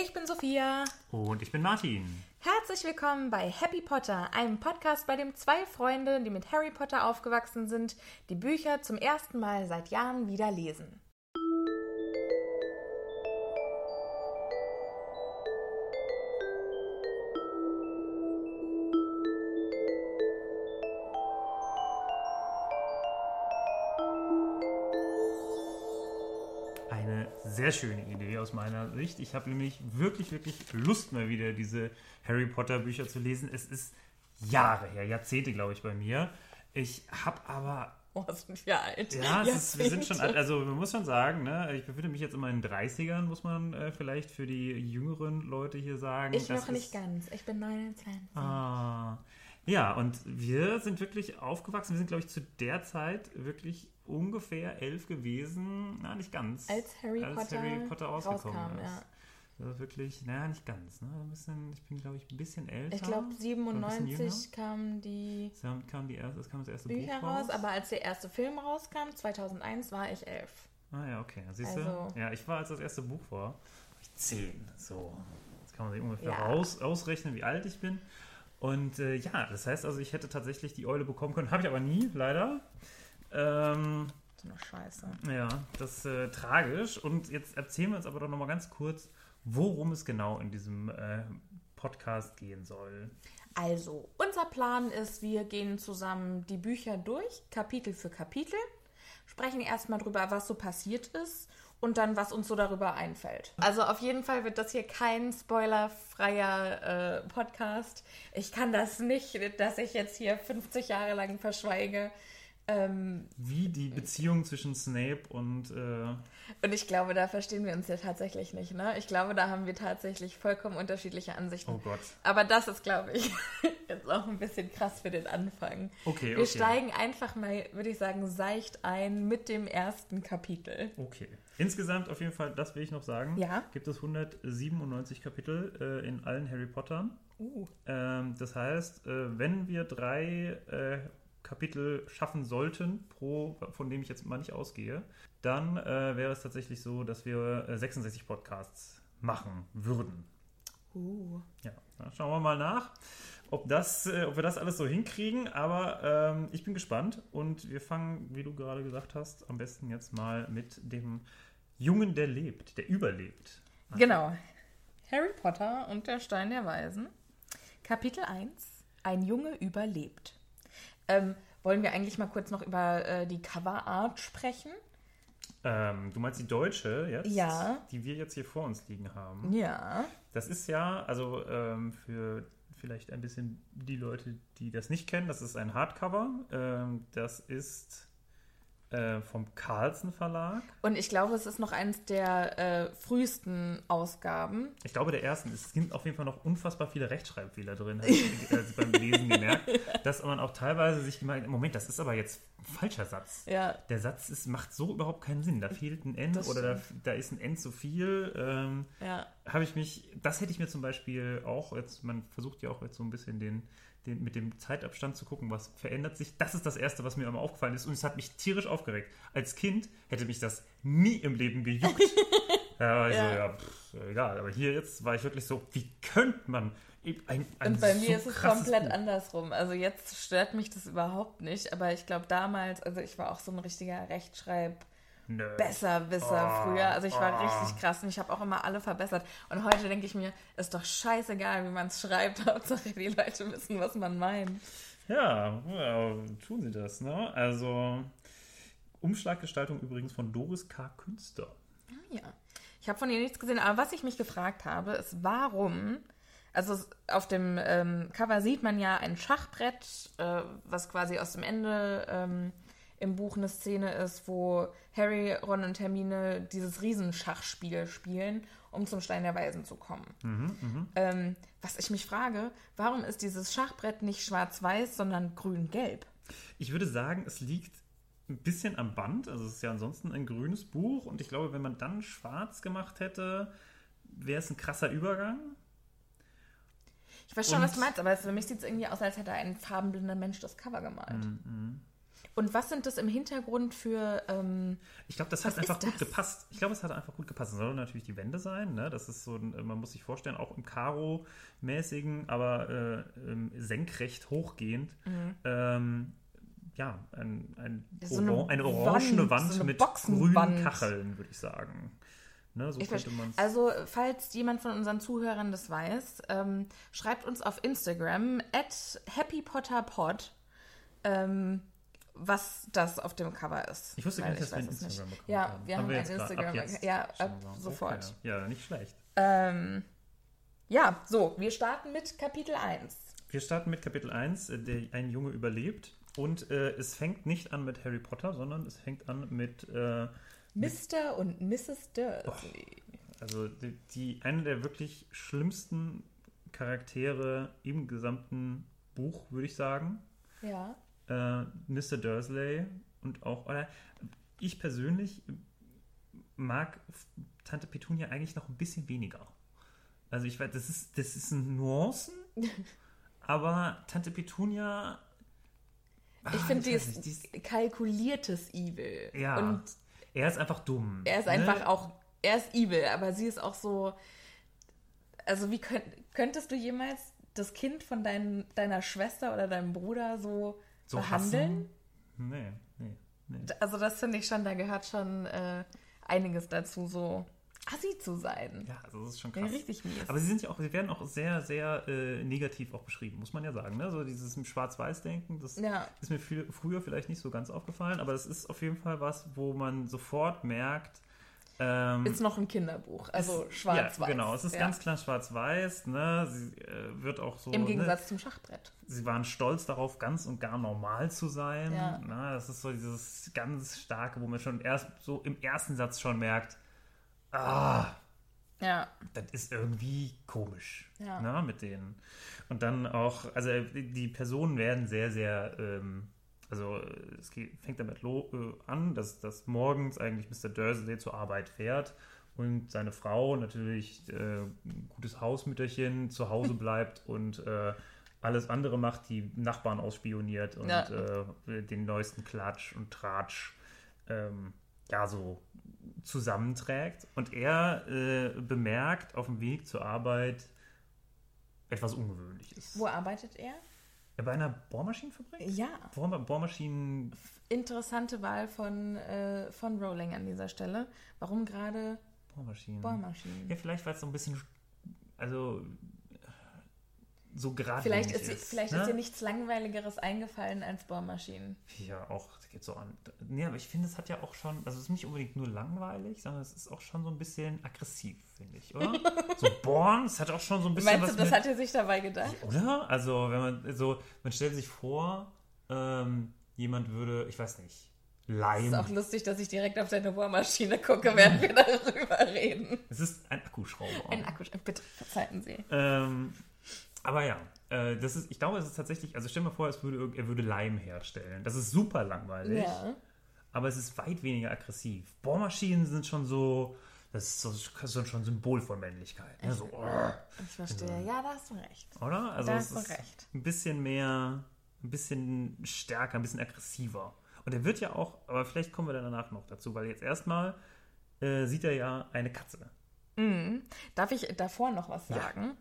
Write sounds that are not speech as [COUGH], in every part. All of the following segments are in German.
ich bin Sophia. Und ich bin Martin. Herzlich willkommen bei Happy Potter, einem Podcast, bei dem zwei Freunde, die mit Harry Potter aufgewachsen sind, die Bücher zum ersten Mal seit Jahren wieder lesen. Eine sehr schöne Idee aus meiner Sicht. Ich habe nämlich wirklich, wirklich Lust mal wieder diese Harry Potter Bücher zu lesen. Es ist Jahre her, Jahrzehnte, glaube ich, bei mir. Ich habe aber Oh, sind wir alt. Ja, ist, wir sind schon, alt. Also man muss schon sagen, ne, ich befinde mich jetzt immer in den 30ern, muss man äh, vielleicht für die jüngeren Leute hier sagen. Ich noch nicht ist- ganz. Ich bin 29. Ah, ja, und wir sind wirklich aufgewachsen. Wir sind, glaube ich, zu der Zeit wirklich ungefähr elf gewesen. Na, nicht ganz. Als Harry als Potter Harry Potter rausgekommen rauskam, ist. ja. Das ist wirklich, naja, nicht ganz. Ne? Ein bisschen, ich bin, glaube ich, ein bisschen älter. Ich glaube, Oder ein bisschen 97 jünger. kamen die kam, kam die erste, es kam das erste Bücher Buch raus, aber als der erste Film rauskam, 2001, war ich elf. Ah ja, okay. Siehst Also- du? Ja, ich war, als das erste Buch war, war ich zehn. So. Jetzt kann man sich ungefähr Ja. raus, ausrechnen, wie alt ich bin. Und äh, ja, das heißt also, ich hätte tatsächlich die Eule bekommen können. Habe ich aber nie, leider. Ähm, So eine Scheiße. ja, das ist äh, tragisch. Und jetzt erzählen wir uns aber doch nochmal ganz kurz, worum es genau in diesem äh, Podcast gehen soll. Also, unser Plan ist, wir gehen zusammen die Bücher durch, Kapitel für Kapitel, sprechen erstmal drüber, was so passiert ist und dann, was uns so darüber einfällt. Also auf jeden Fall wird das hier kein spoilerfreier äh, Podcast. Ich kann das nicht, dass ich jetzt hier 50 Jahre lang verschweige. Ähm, Wie die Beziehung zwischen Snape und äh, und ich glaube, da verstehen wir uns ja tatsächlich nicht. Ne? Ich glaube, da haben wir tatsächlich vollkommen unterschiedliche Ansichten. Oh Gott. Aber das ist, glaube ich, [LAUGHS] jetzt auch ein bisschen krass für den Anfang. Okay, Wir okay. steigen einfach mal, würde ich sagen, seicht ein mit dem ersten Kapitel. Okay. Insgesamt auf jeden Fall, das will ich noch sagen, Ja. gibt es 197 Kapitel äh, in allen Harry Pottern. Uh. Ähm, das heißt, äh, wenn wir drei äh, Kapitel schaffen sollten, pro, von dem ich jetzt mal nicht ausgehe, dann äh, wäre es tatsächlich so, dass wir äh, 66 Podcasts machen würden. Uh. Ja, schauen wir mal nach, ob, das, äh, ob wir das alles so hinkriegen. Aber ähm, ich bin gespannt und wir fangen, wie du gerade gesagt hast, am besten jetzt mal mit dem Jungen, der lebt, der überlebt. Genau. Harry Potter und der Stein der Weisen. Kapitel 1. Ein Junge überlebt. Ähm, wollen wir eigentlich mal kurz noch über äh, die Coverart sprechen? Ähm, du meinst die deutsche jetzt, Ja. die wir jetzt hier vor uns liegen haben. Ja. Das ist ja, also ähm, für vielleicht ein bisschen die Leute, die das nicht kennen, das ist ein Hardcover. Ähm, das ist äh, vom Carlsen Verlag. Und ich glaube, es ist noch eins der äh, frühesten Ausgaben. Ich glaube, der ersten. Es sind auf jeden Fall noch unfassbar viele Rechtschreibfehler drin, habe ich äh, beim Lesen gemerkt. [LAUGHS] Dass man auch teilweise sich gemeint, Moment, das ist aber jetzt ein falscher Satz. Ja. Der Satz ist, macht so überhaupt keinen Sinn. Da fehlt ein N Das oder da, da ist ein N zu viel. Ähm, Ja. habe ich mich, das hätte ich mir zum Beispiel auch, jetzt, man versucht ja auch jetzt so ein bisschen den, den, mit dem Zeitabstand zu gucken, was verändert sich. Das ist das Erste, was mir immer aufgefallen ist. Und es hat mich tierisch aufgeregt. Als Kind hätte mich das nie im Leben gejuckt. [LAUGHS] ja, also, ja. ja pff, egal. Aber hier jetzt war ich wirklich so, wie könnte man ein, ein Und bei so mir ist es komplett Buch- andersrum. Also jetzt stört mich das überhaupt nicht, aber ich glaube damals, also ich war auch so ein richtiger Rechtschreib. Nö. Besserwisser Oh, früher. Also ich war oh. richtig krass und ich habe auch immer alle verbessert. Und heute denke ich mir, ist doch scheißegal, wie man es schreibt. [LAUGHS] Hauptsache die Leute wissen, was man meint. Ja, ja, tun sie das, ne? Also, Umschlaggestaltung übrigens von Doris K. Künster. Ja. Ich habe von ihr nichts gesehen, aber was ich mich gefragt habe, ist, warum. Also auf dem ähm, Cover sieht man ja ein Schachbrett, äh, was quasi aus dem Ende ähm, im Buch eine Szene ist, wo Harry, Ron und Hermine dieses Riesenschachspiel spielen, um zum Stein der Weisen zu kommen. Ähm, was ich mich frage, warum ist dieses Schachbrett nicht schwarz-weiß, sondern grün-gelb? Ich würde sagen, es liegt ein bisschen am Band. Also, es ist ja ansonsten ein grünes Buch. Und ich glaube, wenn man dann schwarz gemacht hätte, wäre es ein krasser Übergang. Ich weiß schon, Und- was du meinst, aber für mich sieht es irgendwie aus, als hätte ein farbenblinder Mensch das Cover gemalt. Und was sind das im Hintergrund für. Ähm, Ich glaube, das hat einfach gut das? gepasst. Ich glaube, es hat einfach gut gepasst. Es sollen natürlich die Wände sein, ne? Das ist so, ein, man muss sich vorstellen, auch im Karo-mäßigen, aber äh, ähm, senkrecht hochgehend. Ähm, ja, ein, ein Mhm. So eine Oran- eine, orangene Wand, Wand, so eine mit Boxenwand. grünen Kacheln, würde ich sagen. Ne, so. Also, falls jemand von unseren Zuhörern das weiß, ähm, schreibt uns auf Instagram at happypotterpod, ähm, was das auf dem Cover ist. ich wusste gar nicht, dass wir einen. Instagram-Account Ja, haben. wir haben, jetzt einen grad- ab Instagram. jetzt Ja, ab scheinbar. sofort. Okay. Ja, nicht schlecht. Ähm, ja, so, wir starten mit Kapitel 1. Wir starten mit Kapitel 1, äh, der, ein Junge überlebt. Und äh, es fängt nicht an mit Harry Potter, sondern es fängt an mit äh, Mr. und Mrs. Dursley. Also die, die eine der wirklich schlimmsten Charaktere im gesamten Buch, würde ich sagen. Ja. Äh, Mr. Dursley und auch, oder ich persönlich mag Tante Petunia eigentlich noch ein bisschen weniger. Also ich weiß, das ist, das ist ein Nuancen, [LAUGHS] aber Tante Petunia. Ich Ah, finde, die ist kalkuliertes Evil. Ja. Und er ist einfach dumm. er ist ne? einfach auch, er ist evil, aber sie ist auch so. Also, wie könnt, könntest du jemals das Kind von dein, deiner Schwester oder deinem Bruder so, so behandeln? Hassen? Nee, nee, nee. Also, das finde ich schon, da gehört schon äh, einiges dazu, so assi zu sein. Ja, also das ist schon Ja, krass. richtig mies. Aber sie sind ja auch, sie werden auch sehr, sehr äh, negativ auch beschrieben, muss man ja sagen. Ne? So dieses Schwarz-Weiß-Denken, das Ja. ist mir viel, früher vielleicht nicht so ganz aufgefallen, aber das ist auf jeden Fall was, wo man sofort merkt, ähm, Ist noch ein Kinderbuch, also schwarz-weiß. Ja, genau, es ist Ja. ganz klar schwarz-weiß. Ne? Sie äh, wird auch so. Im Ne? Gegensatz zum Schachbrett. Sie waren stolz darauf, ganz und gar normal zu sein. Ja. Ne? Das ist so dieses ganz starke, wo man schon erst so im ersten Satz schon merkt, ah, Ja. das ist irgendwie komisch Ja. ne, mit denen. Und dann auch, also die Personen werden sehr, sehr, ähm, also es geht, fängt damit äh, an, dass, dass morgens eigentlich Mr. Dursley zur Arbeit fährt und seine Frau natürlich äh, ein gutes Hausmütterchen zu Hause [LAUGHS] bleibt und äh, alles andere macht, die Nachbarn ausspioniert und Ja. äh, den neuesten Klatsch und Tratsch ähm, ja so zusammenträgt. Und er äh, bemerkt auf dem Weg zur Arbeit etwas Ungewöhnliches. Wo arbeitet er? Bei einer Bohrmaschinenfabrik? Ja. Bohr Bohrmaschinen. Interessante Wahl von, äh, von Rowling an dieser Stelle. Warum gerade Bohrmaschinen. Bohrmaschinen? Ja, vielleicht weil es so ein bisschen. Also. So gerade. Vielleicht, ist, vielleicht ne? ist dir nichts Langweiligeres eingefallen als Bohrmaschinen. Ja, auch, das geht so an. Nee, aber ich finde, es hat ja auch schon, also es ist nicht unbedingt nur langweilig, sondern es ist auch schon so ein bisschen aggressiv, finde ich, oder? [LAUGHS] so Born, es hat auch schon so ein bisschen Meinst du, das mit, hat er sich dabei gedacht? Oder? Also, wenn man so, man stellt sich vor, ähm, jemand würde, ich weiß nicht, Leim. Ist auch lustig, dass ich direkt auf deine Bohrmaschine gucke, während wir darüber reden. es ist ein Akkuschrauber. Ein Akku, bitte verzeihen Sie. Ähm, aber ja, äh, das ist, ich glaube, es ist tatsächlich, also stell mal vor, es würde, er würde Leim herstellen. Das ist super langweilig, Ja. aber es ist weit weniger aggressiv. Bohrmaschinen sind schon so, Das ist so, ist schon ein Symbol von Männlichkeit. Ne? So, oh, Ich verstehe. Ja, da hast du recht. oder? Also Da hast du ist recht. ein bisschen mehr, ein bisschen stärker, ein bisschen aggressiver. Und er wird ja auch, aber vielleicht kommen wir dann danach noch dazu, weil jetzt erstmal äh, sieht er ja eine Katze. Darf ich davor noch was sagen?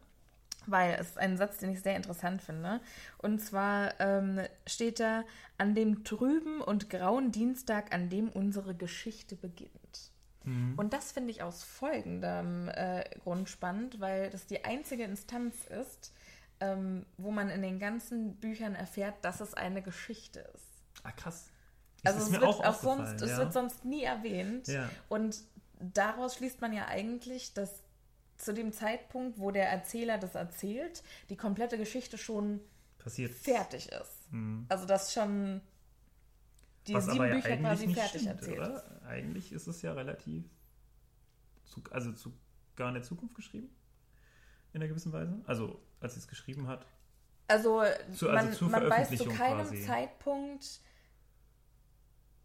Weil es ist ein Satz, den ich sehr interessant finde. Und zwar ähm, steht da an dem trüben und grauen Dienstag, an dem unsere Geschichte beginnt. Und das finde ich aus folgendem äh, Grund spannend, weil das die einzige Instanz ist, ähm, wo man in den ganzen Büchern erfährt, dass es eine Geschichte ist. Ah, krass. Also Das es ist wird auch, aufgefallen, sonst, es ja. wird sonst nie erwähnt. Ja. Und daraus schließt man ja eigentlich, dass zu dem Zeitpunkt, wo der Erzähler das erzählt, die komplette Geschichte schon passiert. fertig ist. Also dass schon die Was sieben aber ja Bücher quasi nicht fertig stimmt, erzählt oder? Eigentlich ist es ja relativ, zu, also zu gar in der Zukunft geschrieben. In einer gewissen Weise. Also, als sie es geschrieben hat. Also, Zu- also man, man weiß zu keinem quasi. Zeitpunkt.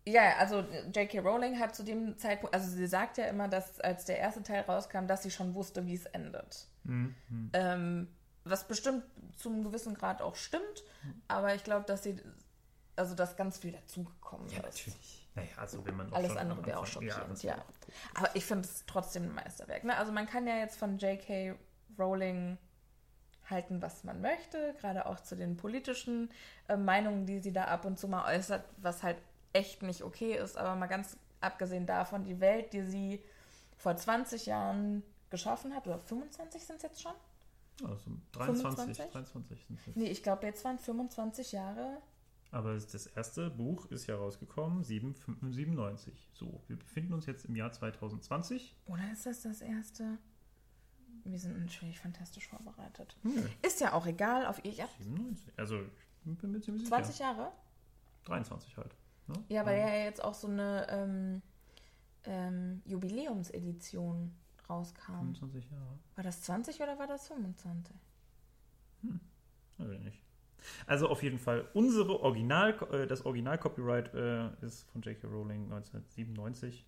Ja, also J.K. Rowling hat zu dem Zeitpunkt, also sie sagt ja immer, dass als der erste Teil rauskam, dass sie schon wusste, wie es endet. Mhm. Ähm, was bestimmt zum gewissen Grad auch stimmt, aber ich glaube, dass sie, also dass ganz viel dazugekommen ist. Natürlich. Naja, also wenn man Alles andere wäre auch schockierend, ja. wäre Aber ich finde es trotzdem ein Meisterwerk. Ne? Also man kann ja jetzt von J.K. Rowling halten, was man möchte, gerade auch zu den politischen äh, Meinungen, die sie da ab und zu mal äußert, was halt echt nicht okay ist. Aber mal ganz abgesehen davon, die Welt, die sie vor 20 Jahren geschaffen hat, oder 25 sind es jetzt schon? Also 23, 25? 23 sind es. Nee, ich glaube, jetzt waren 25 Jahre. Aber das erste Buch ist ja rausgekommen, 7, 97. So, wir befinden uns jetzt im Jahr 2020. Oder ist das das erste? Wir sind natürlich fantastisch vorbereitet. Hm. Ist ja auch egal, auf ihr. Ja, 97. Also, ich bin mir ziemlich 20 sicher. Jahre? 23 halt. Ne? Ja, weil ja jetzt auch so eine ähm, ähm, Jubiläumsedition rauskam. 25 Jahre. War das 20 oder war das 25? Also nicht. Also auf jeden Fall, unsere Original, äh, das Original-Copyright äh, ist von J.K. Rowling 1997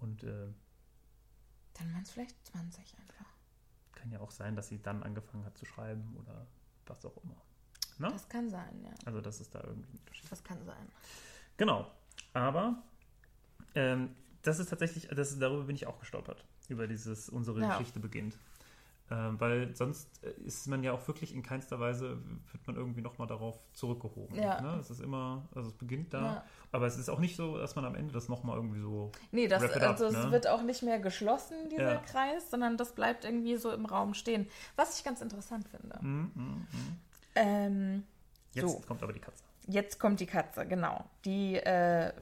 und äh, Dann waren es vielleicht 20 einfach. kann ja auch sein, dass sie dann angefangen hat zu schreiben oder was auch immer. Ne? Das kann sein, ja. Also das ist da irgendwie ein Unterschied. Das kann sein. Genau. Aber ähm, das ist tatsächlich, das darüber bin ich auch gestolpert, über dieses unsere Ja. Geschichte beginnt. Ähm, weil sonst äh, ist man ja auch wirklich in keinster Weise, wird man irgendwie nochmal darauf zurückgehoben. Ja. Ne? Es ist immer, also es beginnt da, Ja. aber es ist auch nicht so, dass man am Ende das nochmal irgendwie so. Nee, das, up, also es ne? wird auch nicht mehr geschlossen, dieser Ja. Kreis, sondern das bleibt irgendwie so im Raum stehen. Was ich ganz interessant finde. Mm, mm, mm. Ähm, Jetzt So. kommt aber die Katze. Jetzt kommt die Katze, genau. Die, äh,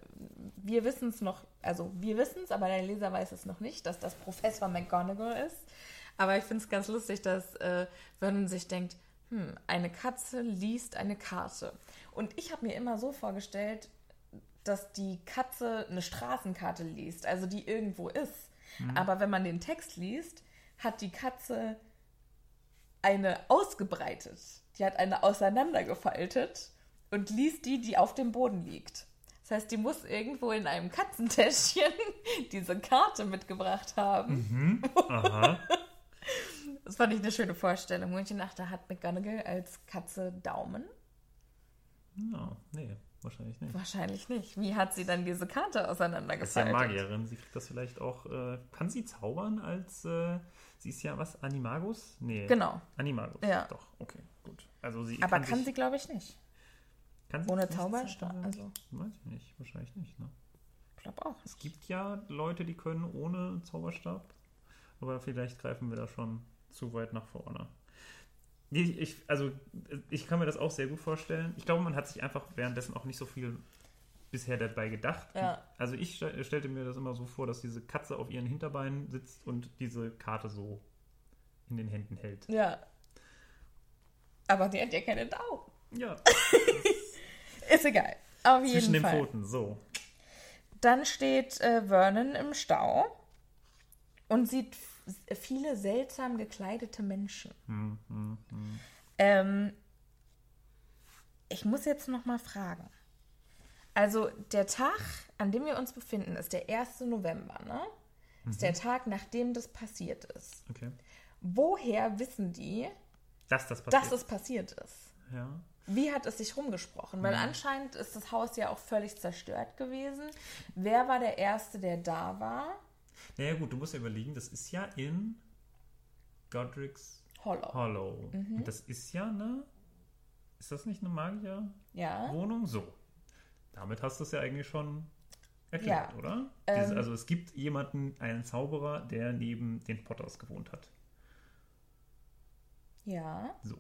wir wissen es noch, also wir wissen es, aber der Leser weiß es noch nicht, dass das Professor McGonagall ist. Aber ich finde es ganz lustig, dass äh, Vernon sich denkt, hm, eine Katze liest eine Karte. Und ich habe mir immer so vorgestellt, dass die Katze eine Straßenkarte liest, also die irgendwo ist. Aber wenn man den Text liest, hat die Katze eine ausgebreitet. Die hat eine auseinandergefaltet und liest die, die auf dem Boden liegt. Das heißt, die muss irgendwo in einem Katzentäschchen [LAUGHS] diese Karte mitgebracht haben. Aha. [LAUGHS] Das fand ich eine schöne Vorstellung. Und ich dachte, hat McGonagall als Katze Daumen? Ja, nee, wahrscheinlich nicht. Wahrscheinlich nicht. Wie hat sie dann diese Karte Das ist ja? Magierin. Sie kriegt das vielleicht auch. Äh, kann sie zaubern als. Äh, sie ist ja was? Animagus? Nee. Genau. Animagus. Ja. Doch, okay, gut. Also sie Aber kann, sich, sie, glaube ich, nicht. Kann sie ohne Zauberstab, also- Weiß ich nicht, wahrscheinlich nicht. Ne? Ich glaube auch. Es gibt ja Leute, die können ohne Zauberstab. Aber vielleicht greifen wir da schon zu weit nach vorne. Nee, Ich, also, ich kann mir das auch sehr gut vorstellen. Ich glaube, man hat sich einfach währenddessen auch nicht so viel bisher dabei gedacht. Ja. Also ich stell- stellte mir das immer so vor, dass diese Katze auf ihren Hinterbeinen sitzt und diese Karte so in den Händen hält. Ja. Aber die hat ja keine Daumen. Ja, [LAUGHS] Ist egal. Auf jeden zwischen den Fall. Pfoten, so. Dann steht äh, Vernon im Stau und sieht viele seltsam gekleidete Menschen. Ähm, ich muss jetzt noch mal fragen. Also der Tag, an dem wir uns befinden, ist der 1. November, ne? ist der Tag, nachdem das passiert ist. Okay. Woher wissen die, Dass das passiert. dass es passiert ist? ja. Wie hat es sich rumgesprochen? Weil anscheinend ist das Haus ja auch völlig zerstört gewesen. Wer war der Erste, der da war? Naja, gut, du musst ja überlegen, das ist ja in Godric's Hollow. Hollow. Mhm. Und das ist ja eine. Ist das nicht eine Ja. Magier-Wohnung? So. Damit hast du es ja eigentlich schon erklärt, Ja. oder? Ähm, Dieses, also es gibt jemanden, einen Zauberer, der neben den Potters gewohnt hat. Ja. So.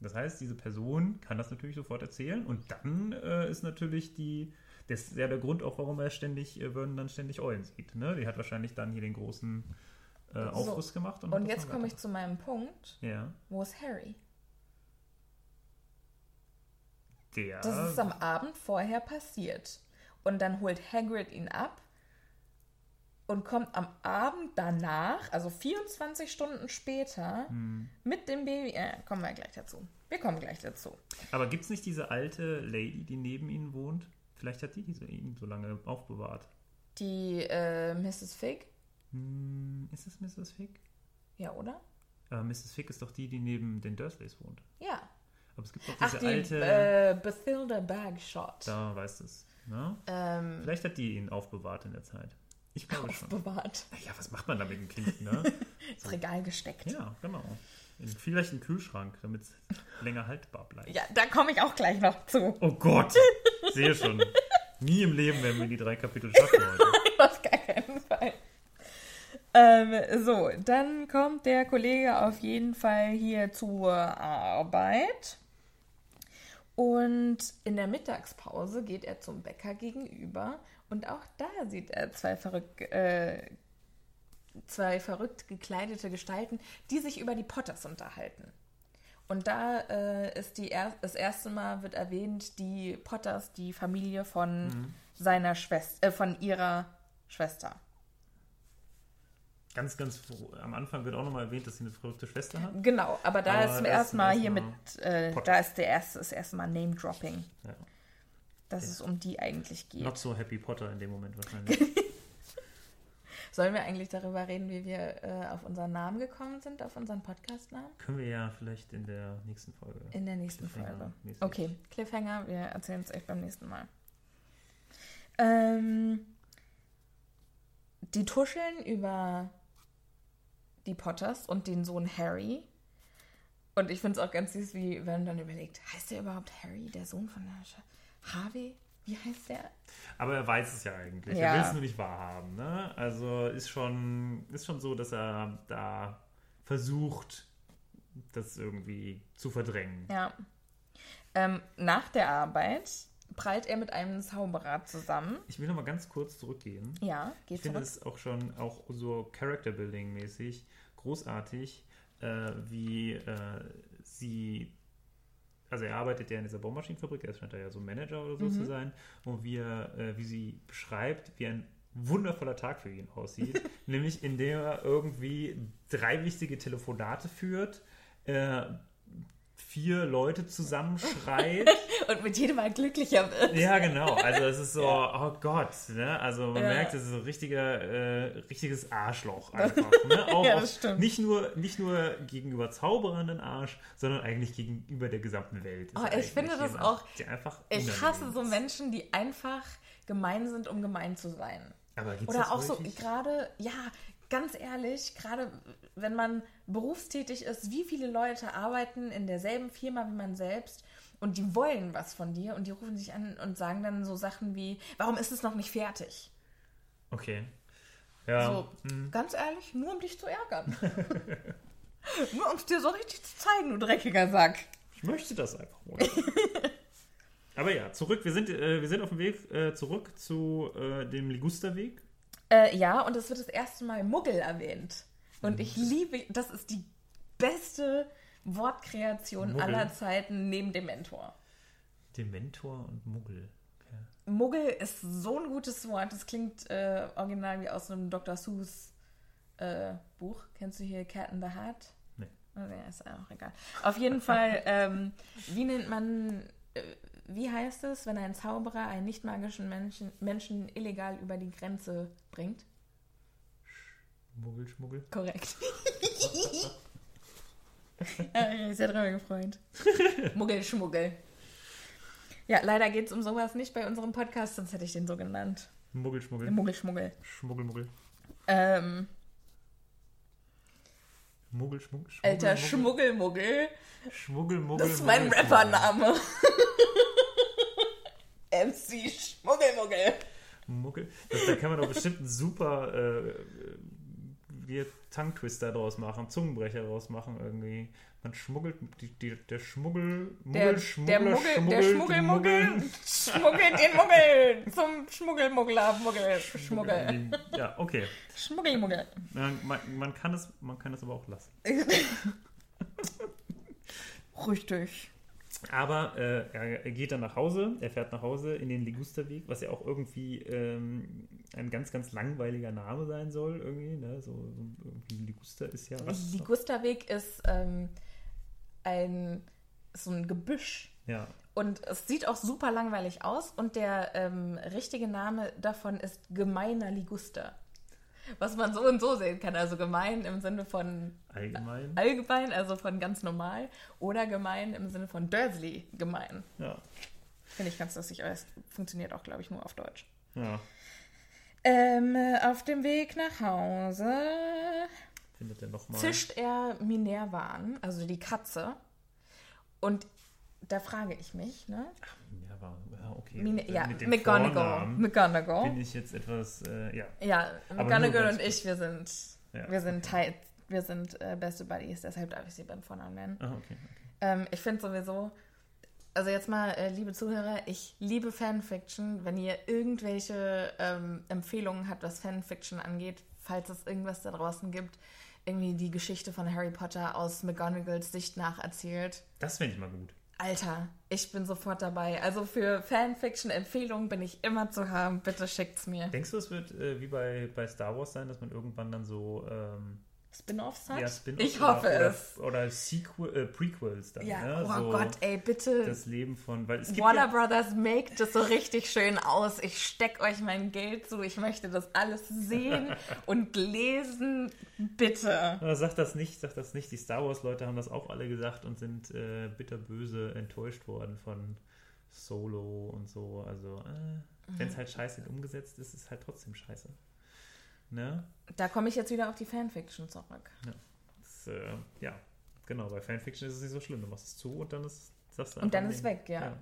Das heißt, diese Person kann das natürlich sofort erzählen und dann äh, ist natürlich die, das ist ja der Grund auch, warum er ständig, äh, Vernon dann ständig Eulen sieht. Ne? Die hat wahrscheinlich dann hier den großen äh, Aufriss gemacht. Und, Und jetzt komme ich zu meinem Punkt. Ja. Wo ist Harry? Der. Das ist am Abend vorher passiert. Und dann holt Hagrid ihn ab und kommt am Abend danach, also 24 Stunden später, Hm. mit dem Baby. Äh, kommen wir gleich dazu. Wir kommen gleich dazu. Aber gibt es nicht diese alte Lady, die neben ihnen wohnt? Vielleicht hat die diese ihn so lange aufbewahrt. Die äh, Mrs. Fig. Hm, ist es Mrs. Fick? Ja, oder? Äh, Mrs. Fick ist doch die, die neben den Dursleys wohnt. Ja. Aber es gibt Ach, diese die alte. äh, Bathilda Bagshot. da weißt du es. Ne? Ähm, Vielleicht hat die ihn aufbewahrt in der Zeit. Ich glaube schon. aufbewahrt. Ja, was macht man da mit dem Kind, ne? [LAUGHS] Ins Regal gesteckt. ja, genau. In, vielleicht einen Kühlschrank, damit es länger haltbar bleibt. Ja, da komme ich auch gleich noch zu. Oh Gott, sehe schon. Nie im Leben werden wir die drei Kapitel schaffen [LAUGHS] heute. Auf gar keinen Fall. Ähm, so, dann kommt der Kollege auf jeden Fall hier zur Arbeit. Und in der Mittagspause geht er zum Bäcker gegenüber und auch da sieht er zwei verrückt, äh, zwei verrückt gekleidete Gestalten, die sich über die Potters unterhalten. Und da äh, ist die er das erste Mal wird erwähnt, die Potters, die Familie von seiner Schwester, äh, von ihrer Schwester. Ganz, ganz froh. am Anfang wird auch nochmal erwähnt, dass sie eine verrückte Schwester hat. Genau, aber da Aber ist zum ersten Mal hier mit, äh, da ist der erste, das erste Mal Name-Dropping, Ja. Dass es um die eigentlich geht. Not so Happy Potter in dem Moment wahrscheinlich. [LAUGHS] Sollen wir eigentlich darüber reden, wie wir äh, auf unseren Namen gekommen sind, auf unseren Podcast-Namen? Können wir ja vielleicht in der nächsten Folge. In der nächsten Folge. Okay, Cliffhanger, wir erzählen es euch beim nächsten Mal. Ähm, die tuscheln über die Potters und den Sohn Harry. Und ich finde es auch ganz süß, wie wenn dann überlegt, heißt der überhaupt Harry, der Sohn von der Sch Harvey? Wie heißt der? Aber er weiß es ja eigentlich. Ja. Er will es nur nicht wahrhaben. Ne? Also ist schon, ist schon so, dass er da versucht, das irgendwie zu verdrängen. Ja. Ähm, nach der Arbeit prallt er mit einem Zauberer zusammen. Ich will noch mal ganz kurz zurückgehen. Ja, Ich geht finde zurück. es auch schon auch so Character Building mäßig großartig, äh, wie äh, sie also er arbeitet ja in dieser Bohrmaschinenfabrik, er scheint da ja so Manager oder so Mhm. zu sein, und wie, er, äh, wie sie beschreibt, wie ein wundervoller Tag für ihn aussieht, [LAUGHS] nämlich indem er irgendwie drei wichtige Telefonate führt, äh, vier Leute zusammenschreit [LAUGHS] Und mit jedem Mal glücklicher wird. ja, genau. Also es ist so, oh Gott, ne? Also man Ja. merkt, es ist so ein richtiger, äh, richtiges Arschloch einfach. [LAUGHS] Ne? Auch, Ja, das stimmt. Nicht nur, nicht nur gegenüber Zauberern ein Arsch, sondern eigentlich gegenüber der gesamten Welt. Oh, ich finde das jemand, auch- Ich hasse so. Menschen, die einfach gemein sind, um gemein zu sein. Oder auch so gerade, ja, ganz ehrlich, gerade wenn man berufstätig ist, wie viele Leute arbeiten in derselben Firma wie man selbst und die wollen was von dir und die rufen sich an und sagen dann so Sachen wie, warum ist es noch nicht fertig? Okay. Ja. So, ganz ehrlich, nur um dich zu ärgern. [LAUGHS] nur um es dir so richtig zu zeigen, du dreckiger Sack. Ich möchte das einfach. [LAUGHS] Aber ja, zurück. Wir sind, äh, wir sind auf dem Weg äh, zurück zu äh, dem Ligusterweg. Äh, ja, und es wird das erste Mal Muggel erwähnt. Und ich liebe, das ist die beste Wortkreation Muggel. aller Zeiten neben dem Mentor. Dementor und Muggel. Okay. Muggel ist so ein gutes Wort. Das klingt äh, original wie aus einem Dr. Seuss äh, Buch. Kennst du hier Cat in the Hat? Nee. Ja, ist auch egal. Auf jeden Fall, [LAUGHS] ähm, wie nennt man, äh, wie heißt es, wenn ein Zauberer einen nicht magischen Menschen, Menschen illegal über die Grenze bringt? Muggelschmuggel. Korrekt. [LAUGHS] ja, ich bin sehr drüber gefreut. [LAUGHS] Muggelschmuggel. Ja, leider geht es um sowas nicht bei unserem Podcast, sonst hätte ich den so genannt. Muggelschmuggel. Muggelschmuggel. Schmuggelmuggel. Ähm, Muggel, Schmuggel, Schmuggel. alter Schmuggelmuggel. Schmuggelmuggel. Das ist mein. Rappername. [LAUGHS] MC Schmuggelmuggel. Muggel. Das, da kann man doch bestimmt einen super äh, wie Tongue Twister draus machen, Zungenbrecher draus machen irgendwie. Man schmuggelt die, die, der Schmuggel, Der, Muggel, der Schmuggler, Muggel, der schmuggelt die Schmuggelmuggel Muggeln. schmuggelt den Muggel zum Schmuggelmuggler, Muggel, Schmuggel. Ja, okay. Schmuggelmuggel. Man, man, kann es, man kann es aber auch lassen. [LAUGHS] Richtig. Aber äh, er, geht dann nach Hause, er fährt nach Hause in den Ligusterweg, was ja auch irgendwie ähm, ein ganz, ganz langweiliger Name sein soll, irgendwie. Ne? So, so irgendwie Liguster ist ja was. Die Gustavweg ist ähm, ein so ein Gebüsch. Ja. Und es sieht auch super langweilig aus. Und der ähm, richtige Name davon ist gemeiner Liguster. Was man so und so sehen kann. Also gemein im Sinne von Allgemein. allgemein, also von ganz normal. Oder gemein im Sinne von Dursley gemein. Ja. Finde ich ganz lustig. Aber es funktioniert auch, glaube ich, nur auf Deutsch. ja. Ähm, auf dem Weg nach Hause Findet er nochmal. zischt er Minerva an, also die Katze. Und da frage ich mich, ne? Ja, war, ja, okay. Mine ja, Mit McGonagall. Vornamen McGonagall. bin ich jetzt etwas, äh, ja. Ja, McGonagall und ich, wir sind, Ja, wir sind tight, wir sind äh, beste Buddies, deshalb darf ich sie beim Vornamen nennen. Ah, okay, okay. Ähm, ich finde sowieso, also jetzt mal, äh, liebe Zuhörer, ich liebe Fanfiction. Wenn ihr irgendwelche ähm, Empfehlungen habt, was Fanfiction angeht, falls es irgendwas da draußen gibt, irgendwie die Geschichte von Harry Potter aus McGonagalls Sicht nacherzählt. Das finde ich mal gut. Alter, ich bin sofort dabei. Also für Fanfiction-Empfehlungen bin ich immer zu haben. Bitte schickt's mir. Denkst du, es wird äh, wie bei, bei Star Wars sein, dass man irgendwann dann so ähm, Spin-offs hat? ja, Spin-offs ich hoffe oder, es. Oder, oder Sequel, äh, Prequels dann. Ja, ne? oh so Gott, ey, bitte. Das Leben von, weil es gibt Warner ja, Brothers make das so richtig schön aus. Ich steck euch mein Geld zu. Ich möchte das alles sehen [LAUGHS] und lesen. Bitte. Aber Sag das nicht, sag das nicht. Die Star Wars-Leute haben das auch alle gesagt und sind äh, bitterböse enttäuscht worden von Solo und so. Also, äh, wenn Mhm. es halt scheiße umgesetzt ist, ist es halt trotzdem scheiße. Ne? Da komme ich jetzt wieder auf die Fanfiction zurück. Das, äh, ja, genau. Bei Fanfiction ist es nicht so schlimm. Du machst es zu und dann ist sagst du Und dann ist nee. weg, ja.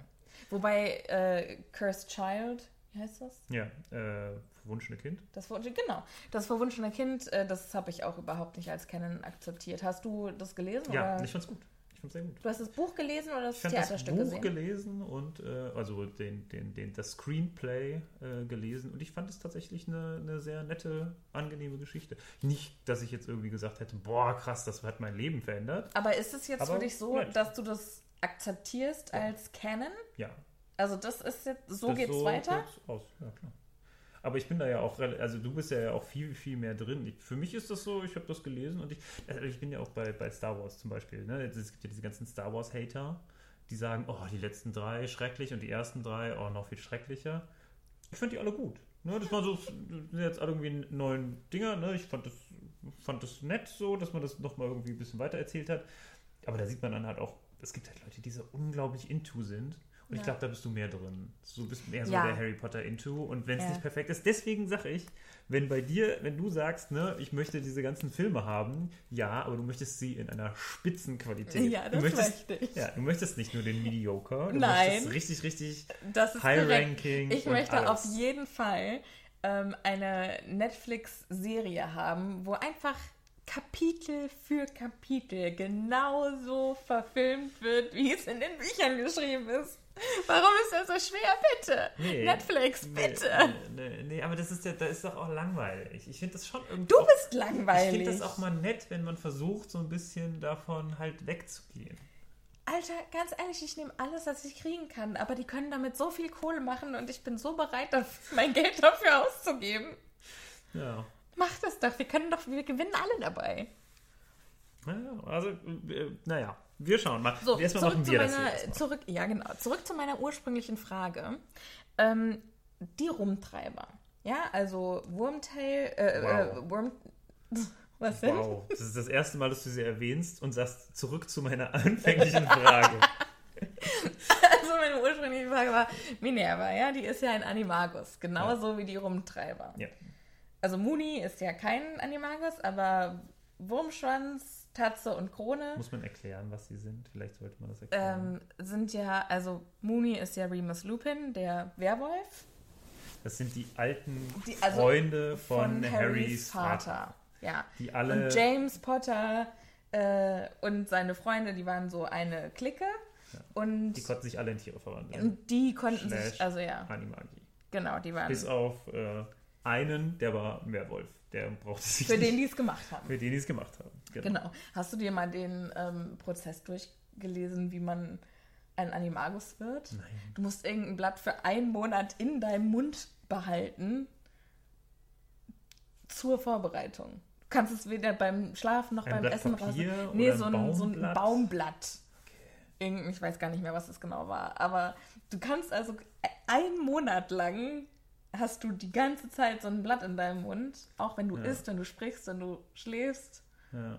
Wobei äh, Cursed Child, wie heißt das? Ja, ja äh, verwunschene Kind. Das genau. Das verwunschene Kind, äh, das habe ich auch überhaupt nicht als Canon akzeptiert. Hast du das gelesen? Ja, oder? ich fand's gut. Ich fand's sehr gut. Du hast das Buch gelesen oder das Ich habe das Theaterstück Buch gesehen? gelesen und äh, also den, den, den, das Screenplay äh, gelesen und ich fand es tatsächlich eine, eine sehr nette, angenehme Geschichte. Nicht, dass ich jetzt irgendwie gesagt hätte, boah, krass, das hat mein Leben verändert. Aber ist es jetzt Aber für dich so, nett. dass du das akzeptierst als Canon? Ja. Also das ist jetzt, so das geht's weiter? geht's aus, ja klar. Aber ich bin da ja auch, also du bist ja auch viel, viel mehr drin. Ich, für mich ist das so, ich habe das gelesen und ich, also ich bin ja auch bei, bei Star Wars zum Beispiel. Ne? Es gibt ja diese ganzen Star Wars-Hater, die sagen, oh, die letzten drei schrecklich und die ersten drei, oh, noch viel schrecklicher. Ich fand die alle gut. Ne? Das waren so sind jetzt alle irgendwie neuen Dinger. Ne? Ich fand das, fand das nett so, dass man das nochmal irgendwie ein bisschen weiter erzählt hat. Aber da sieht man dann halt auch, es gibt halt Leute, die so unglaublich into sind. Und ich Ja. glaube, da bist du mehr drin. Du bist mehr so Ja. der Harry Potter into. Und wenn es Ja. nicht perfekt ist, deswegen sage ich, wenn bei dir, wenn du sagst, ne, ich möchte diese ganzen Filme haben, ja, aber du möchtest sie in einer Spitzenqualität. Ja, du das möchtest, möchte ich. Ja, du möchtest nicht nur den Mediocre, du Nein. möchtest richtig, richtig Das ist High korrekt. Ranking. Ich möchte alles. auf jeden Fall ähm, eine Netflix-Serie haben, wo einfach Kapitel für Kapitel genauso verfilmt wird, wie es in den Büchern geschrieben ist. Warum ist das so schwer? Bitte. Nee. Netflix, bitte. Nee, nee, nee, aber das ist ja, da ist doch auch langweilig. Ich finde das schon irgendwie. Du auch, bist Ich langweilig. finde das auch mal nett, wenn man versucht, so ein bisschen davon halt wegzugehen. Alter, ganz ehrlich, ich nehme alles, was ich kriegen kann, aber die können damit so viel Kohle machen und ich bin so bereit, das, [LAUGHS] mein Geld dafür auszugeben. Ja. Macht es doch, wir können doch, wir gewinnen alle dabei. Naja, also, äh, naja, wir schauen mal. So, Erstmal machen zu wir das meiner, hier erstmal. zurück, ja genau, zurück zu meiner ursprünglichen Frage. Ähm, die Rumtreiber, ja, also Wormtail, äh, Wow. äh, Worm, [LAUGHS] Was denn? Wow, das ist das erste Mal, dass du sie erwähnst und sagst zurück zu meiner anfänglichen Frage. [LAUGHS] Also meine ursprüngliche Frage war Minerva, ja, die ist ja ein Animagus, genauso wie die Rumtreiber. Ja. Also Muni ist ja kein Animagus, aber Wurmschwanz, Tatze und Krone Muss man erklären, was sie sind? Vielleicht sollte man das erklären. ähm, sind ja, also Muni ist ja Remus Lupin, der Werwolf das sind die alten die- also Freunde von, Harrys Vater. Ja. Die alle- Und James Potter äh, und seine Freunde, die waren so eine Clique. Und Die konnten sich alle in Tiere verwandeln. und die konnten Slash sich, also ja, Animagie. genau, die waren Bis auf äh, einen, der war ein Werwolf. Der brauchte sich für nicht, den, die es gemacht haben. für den die es gemacht haben. Genau. Genau. Hast du dir mal den ähm, Prozess durchgelesen, wie man ein Animagus wird? Nein. Du musst irgendein Blatt für einen Monat in deinem Mund behalten zur Vorbereitung. Du kannst es weder beim Schlafen noch Ein beim Blatt Essen Papier raus. Nee, so ein ein, so ein Baumblatt? Baumblatt. Irgend, ich weiß gar nicht mehr, was es genau war. Aber du kannst also einen Monat lang hast du die ganze Zeit so ein Blatt in deinem Mund, auch wenn du Ja. isst, wenn du sprichst, wenn du schläfst. Ja.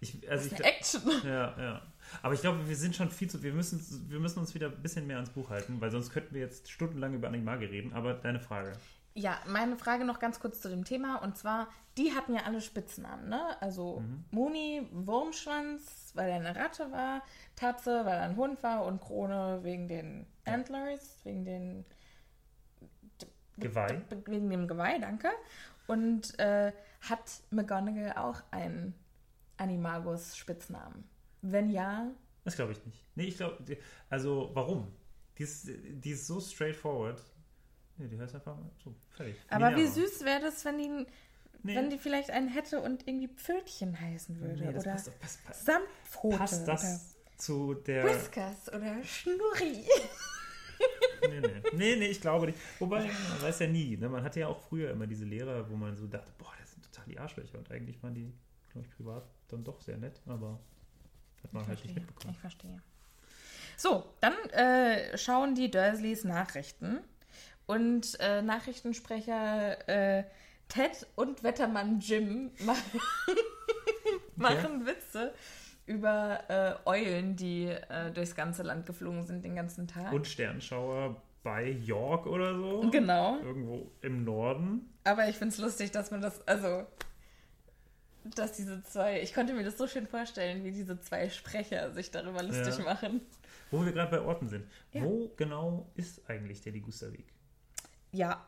Ich, also ich, Eine Action. [LAUGHS] Ja, ja. Aber ich glaube, wir sind schon viel zu. Wir müssen, wir müssen uns wieder ein bisschen mehr ans Buch halten, weil sonst könnten wir jetzt stundenlang über Animage reden. Aber deine Frage. Ja, meine Frage noch ganz kurz zu dem Thema. Und zwar, die hatten ja alle Spitznamen, ne? Also Moni, Wurmschwanz, weil er eine Ratte war, Tatze, weil er ein Hund war und Krone wegen den Antlers, wegen den Geweih. wegen dem Geweih, danke. Und äh, hat McGonagall auch einen Animagus-Spitznamen? Wenn ja, Das glaube ich nicht. Nee, ich glaube. Also, warum? Die ist, die ist so straightforward. Nee, die heißt einfach so. Fertig. aber wie Minerva. süß wäre das, wenn die, Nee. wenn die vielleicht einen hätte und irgendwie Pfötchen heißen würde? Nee, das oder passt, passt, passt, Samtpfote. passt das zu der. Whiskers oder Schnurri. [LAUGHS] Nee, nee. nee, nee, ich glaube nicht. Wobei, man weiß ja nie. Ne? Man hatte ja auch früher immer diese Lehrer, wo man so dachte, boah, das sind total die Arschlöcher. Und eigentlich waren die, glaube ich, privat dann doch sehr nett. Aber hat man halt nicht mitbekommen. Ich verstehe. So, dann äh, schauen die Dursleys Nachrichten. Und äh, Nachrichtensprecher äh, Ted und Wettermann Jim [LAUGHS] machen, machen Witze über äh, Eulen, die äh, durchs ganze Land geflogen sind den ganzen Tag. Und Sternschauer bei York oder so. genau. Irgendwo im Norden. Aber ich finde es lustig, dass man das, also, dass diese zwei, ich konnte mir das so schön vorstellen, wie diese zwei Sprecher sich darüber lustig Ja. machen. Wo wir gerade bei Orten sind. Ja. Wo genau ist eigentlich der Ligusterweg? Ja,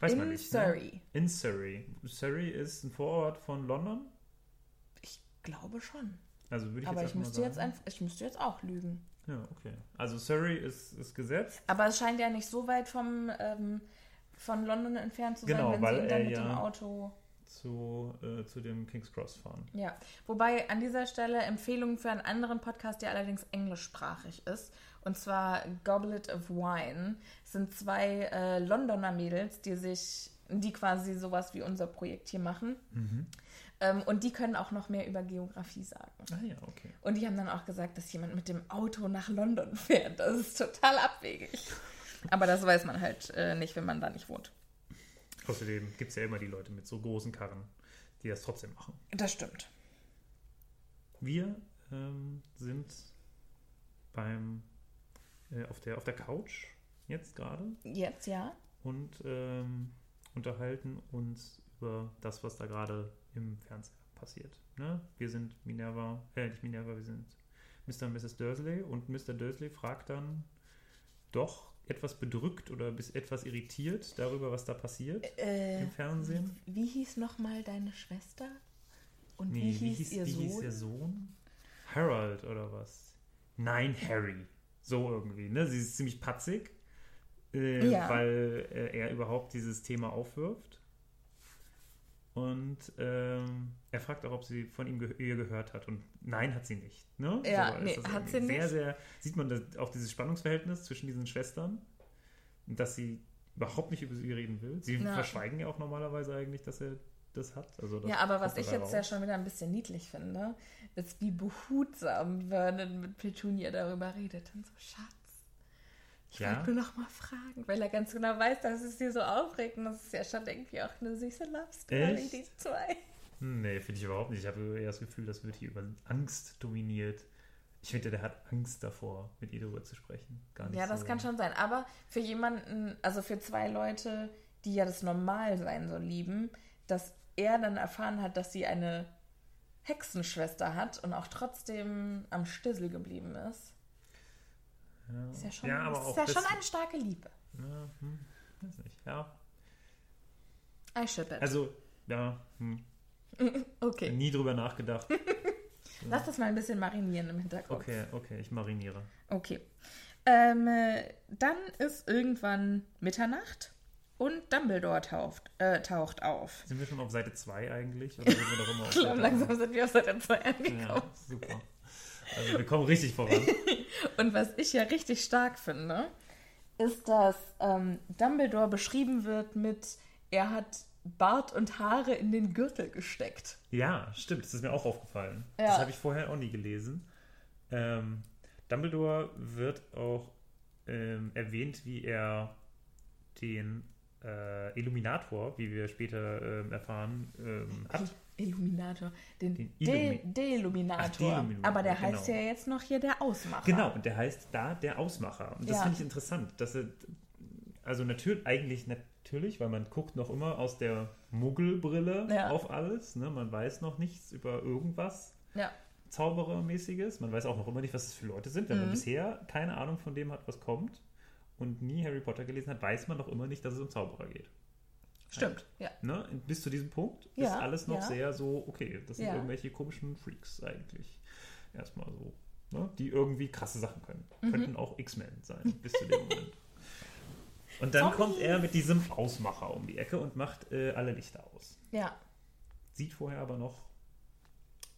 Weiß in man nicht. Surrey. Ne? In Surrey. Surrey ist ein Vorort von London. Ich glaube schon. Also würde ich Aber jetzt ich müsste mal jetzt, sagen. einfach, ich müsste jetzt auch lügen. Ja, okay. Also Surrey ist, ist gesetzt. Aber es scheint ja nicht so weit vom, ähm, von London entfernt zu sein, Genau, wenn weil sie ihn dann mit dem Auto. zu, äh, zu dem King's Cross fahren. Ja, wobei an dieser Stelle Empfehlung für einen anderen Podcast, der allerdings englischsprachig ist. Und zwar Goblet of Wine. Es sind zwei äh, Londoner Mädels, die sich, die quasi sowas wie unser Projekt hier machen. Ähm, und die können auch noch mehr über Geografie sagen. Ah ja, okay. Und die haben dann auch gesagt, dass jemand mit dem Auto nach London fährt. Das ist total abwegig. Aber das weiß man halt äh, nicht, wenn man da nicht wohnt. Außerdem gibt es ja immer die Leute mit so großen Karren, die das trotzdem machen. Das stimmt. Wir ähm, sind beim äh, auf, der, auf der Couch jetzt gerade Jetzt ja. und ähm, unterhalten uns über das, was da gerade im Fernseher passiert. Ne? Wir sind Minerva, äh, nicht Minerva, wir sind Mr. und Mrs. Dursley und Mr. Dursley fragt dann doch etwas bedrückt oder bis etwas irritiert darüber, was da passiert Äh, im Fernsehen. Wie hieß nochmal deine Schwester? Und Nee, wie, hieß ihr wie Sohn? hieß ihr Sohn? Harold oder was? Nein, Harry. So irgendwie, ne? Sie ist ziemlich patzig, äh, Ja. weil äh, er überhaupt dieses Thema aufwirft. Und ähm, er fragt auch, ob sie von ihm ge ihr gehört hat. Und nein, hat sie nicht. Ne? Ja, ist nee, hat sie sehr, nicht. Sehr, sieht man das, auch dieses Spannungsverhältnis zwischen diesen Schwestern. Dass sie überhaupt nicht über sie reden will. Sie Ja. verschweigen ja auch normalerweise eigentlich, dass er das hat. Also das Ja, aber was ich jetzt ja raus. schon wieder ein bisschen niedlich finde, ist, wie behutsam Vernon mit Petunia darüber redet. Und so, Schatz, ich Ja. wollte nur noch mal fragen, weil er ganz genau weiß, dass es dir so aufregt. Und das ist ja schon irgendwie auch eine süße Love Story, die zwei. Nee, finde ich überhaupt nicht. Ich habe eher das Gefühl, das wird hier über Angst dominiert. Ich finde, der hat Angst davor, mit ihr darüber zu sprechen. Gar nicht Ja, das so. kann schon sein. Aber für jemanden, also für zwei Leute, die ja das Normalsein so lieben, dass er dann erfahren hat, dass sie eine Hexenschwester hat und auch trotzdem am Stissel geblieben ist. Ist ja schon, Ja, ist ja schon eine starke Liebe. Ja, hm, weiß nicht. Ja, I ship it. also, ja, hm, [LAUGHS] okay. nie drüber nachgedacht. [LAUGHS] Lass das mal ein bisschen marinieren im Hinterkopf. Okay, okay, ich mariniere. Okay. Ähm, äh, dann ist irgendwann Mitternacht und Dumbledore taucht, äh, taucht auf. Sind wir schon auf Seite 2 eigentlich? Oder sind wir doch immer auf [LAUGHS] Seite langsam sind wir auf Seite 2 angekommen. Ja, super. Also wir kommen richtig voran. [LAUGHS] Und was ich ja richtig stark finde, ist, dass ähm, Dumbledore beschrieben wird mit, er hat Bart und Haare in den Gürtel gesteckt. Ja, stimmt, das ist mir auch aufgefallen. Ja. Das habe ich vorher auch nie gelesen. Ähm, Dumbledore wird auch ähm, erwähnt, wie er den äh, Illuminator, wie wir später ähm, erfahren, ähm, hat. Illuminator. Den, Den De Illumi- Deilluminator. Ach, Deilluminator, Aber der heißt genau. ja jetzt noch hier der Ausmacher. Genau, und der heißt da der Ausmacher. Und das Ja. finde ich interessant, dass er, also natürlich, eigentlich natürlich, weil man guckt noch immer aus der Muggelbrille Ja. auf alles. Ne? Man weiß noch nichts über irgendwas Ja. Zauberermäßiges. Man weiß auch noch immer nicht, was das für Leute sind. Wenn Mhm. man bisher keine Ahnung von dem hat, was kommt und nie Harry Potter gelesen hat, weiß man noch immer nicht, dass es um Zauberer geht. Stimmt. Ja. Ne? Bis zu diesem Punkt ist Ja, alles noch ja. sehr so, okay, das sind Ja. irgendwelche komischen Freaks eigentlich. Erstmal so. Ne? Die irgendwie krasse Sachen können. Mhm. Könnten auch X-Men sein, bis zu dem Moment. [LAUGHS] Und dann kommt er mit diesem Ausmacher um die Ecke und macht äh, alle Lichter aus. Ja. Sieht vorher aber noch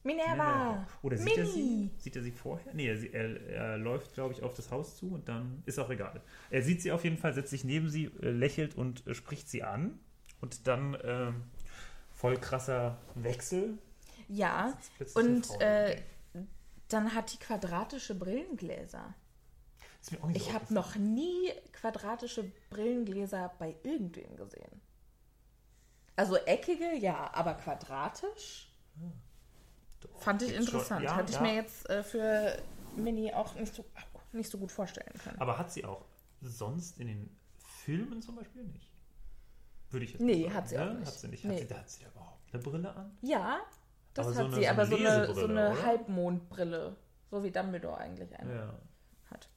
Minerva. Oder sieht er sie? Mini. Sieht er sie vorher? Nee, er, er, er läuft, glaube ich, auf das Haus zu und dann ist auch egal. Er sieht sie auf jeden Fall, setzt sich neben sie, äh, lächelt und äh, spricht sie an. Und dann ähm, voll krasser Wechsel. Ja. Und Frau äh, dann hat die quadratische Brillengläser. Ich habe noch nie quadratische Brillengläser bei irgendwem gesehen. Also eckige, ja, aber quadratisch Doch, fand ich schon. interessant. Ja, Hatte ich ja. mir jetzt äh, für Mini auch nicht so, nicht so gut vorstellen können. Aber hat sie auch sonst in den Filmen zum Beispiel nicht? Würde ich jetzt Nee, sagen, hat sie ne? auch nicht. Hat sie nicht. Nee. Hat, sie, hat sie da überhaupt eine Brille an? Ja, das Aber hat so eine- sie, so aber eine so eine, so eine? Halbmondbrille. So wie Dumbledore eigentlich eine Ja. hat.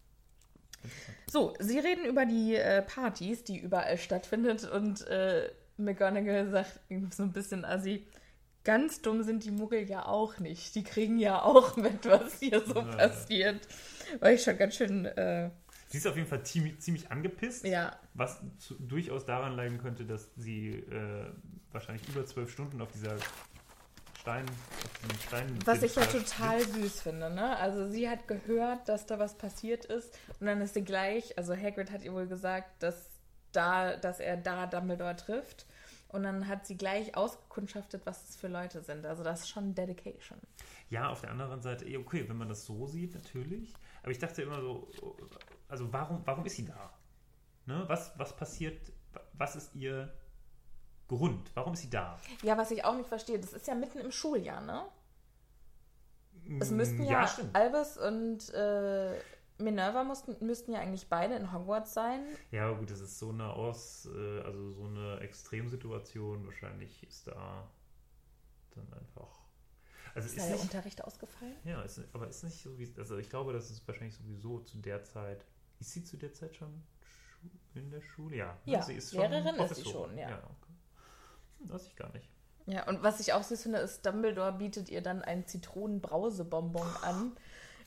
So, sie reden über die äh, Partys, die überall stattfindet und äh, McGonagall sagt [LAUGHS] so ein bisschen assi, ganz dumm sind die Muggel ja auch nicht. Die kriegen ja auch mit, was hier so Ja. passiert. War ich schon ganz schön, äh, Sie ist auf jeden Fall ziemlich, angepisst. ja, Was zu, durchaus daran leiden könnte, dass sie äh, wahrscheinlich über zwölf Stunden auf dieser Stein, auf diesem Stein Was ich ja sitzt. total süß finde, ne? Also sie hat gehört, dass da was passiert ist und dann ist sie gleich, also Hagrid hat ihr wohl gesagt, dass da, dass er da Dumbledore trifft und dann hat sie gleich ausgekundschaftet, was es für Leute sind. Also das ist schon Dedication. Ja, auf der anderen Seite, eh, okay, wenn man das so sieht, natürlich. Aber ich dachte immer so, also warum, warum ist sie da? Ne? Was, was passiert, was ist ihr Grund? Warum ist sie da? Ja, was ich auch nicht verstehe, das ist ja mitten im Schuljahr, ne? Es müssten Mm, ja, stimmt. Albus und äh, Minerva mussten, müssten ja eigentlich beide in Hogwarts sein. Ja, aber gut, das ist so eine Aus, äh, also so eine Extremsituation. Wahrscheinlich ist da dann einfach. Also Ist ist da der nicht, Unterricht ausgefallen? ja, ist, aber ist nicht so wie. Also ich glaube, das ist wahrscheinlich sowieso zu der Zeit. Ist sie zu der Zeit schon in der Schule? Ja. ne? Ja, sie ist Lehrerin ist sie schon, ja. okay. Hm, Weiß ich gar nicht. Ja, und was ich auch süß finde, ist, Dumbledore bietet ihr dann ein Zitronenbrausebonbon an. [LAUGHS]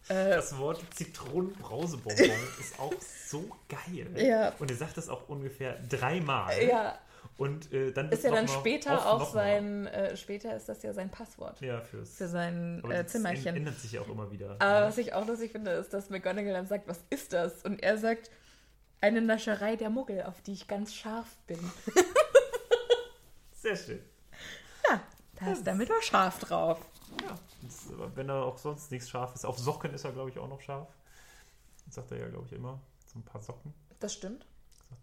Äh, Das Wort Zitronenbrausebonbon [LAUGHS] ist auch so geil. Ja. Und er sagt das auch ungefähr dreimal. ja, Und äh, dann ist ja dann später auch sein, äh, später ist das ja sein Passwort Ja, fürs. für sein aber äh, das Zimmerchen. ändert sich ja auch immer wieder. Aber was ich auch lustig finde, ist, dass McGonagall dann sagt, was ist das? Und er sagt, eine Nascherei der Muggel, auf die ich ganz scharf bin. Sehr schön. Ja, da ist Dumbledore scharf drauf. Ja. Das, wenn er auch sonst nichts scharf ist. Auf Socken ist er, glaube ich, auch noch scharf. Das sagt er ja, glaube ich, immer. So ein paar Socken. Das stimmt.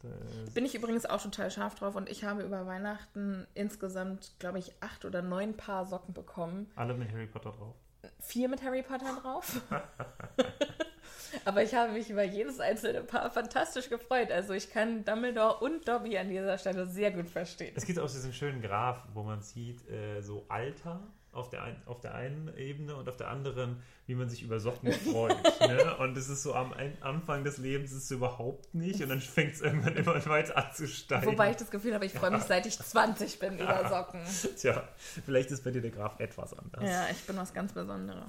Äh, Bin ich übrigens auch total scharf drauf und ich habe über Weihnachten insgesamt, glaube ich, acht oder neun Paar Socken bekommen. alle mit Harry Potter drauf. Vier mit Harry Potter drauf. [LAUGHS] Aber ich habe mich über jedes einzelne Paar fantastisch gefreut. Also ich kann Dumbledore und Dobby an dieser Stelle sehr gut verstehen. Es gibt auch diesen schönen Graph, wo man sieht, äh, so Alter auf der, ein, auf der einen Ebene und auf der anderen, wie man sich über Socken freut. [LAUGHS] ne? Und es ist so am Anfang des Lebens ist es überhaupt nicht und dann fängt es irgendwann immer weiter an zu steigen. Wobei ich das Gefühl habe, ich freue mich seit ich 20 bin über Socken. Tja, vielleicht ist bei dir der Graph etwas anders. Ja, ich bin was ganz Besonderes.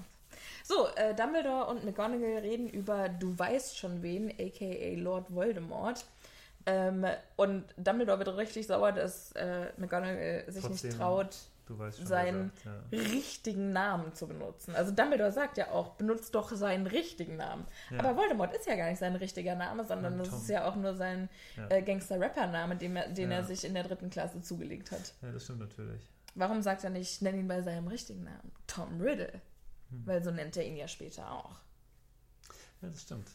So, äh, Dumbledore und McGonagall reden über Du weißt schon wen, aka Lord Voldemort. Ähm, und Dumbledore wird richtig sauer, dass äh, McGonagall sich Trotzdem, nicht traut, weißt schon, seinen sagt, ja. richtigen Namen zu benutzen. Also Dumbledore sagt ja auch, benutzt doch seinen richtigen Namen. Aber Voldemort ist ja gar nicht sein richtiger Name, sondern Ja, das ist ja auch nur sein Ja. äh, Gangster-Rapper-Name, den, er, den Ja. er sich in der dritten Klasse zugelegt hat. ja, das stimmt natürlich. Warum sagt er nicht, nenn ihn bei seinem richtigen Namen? Tom Riddle. Hm. Weil so nennt er ihn ja später auch. Ja, das stimmt.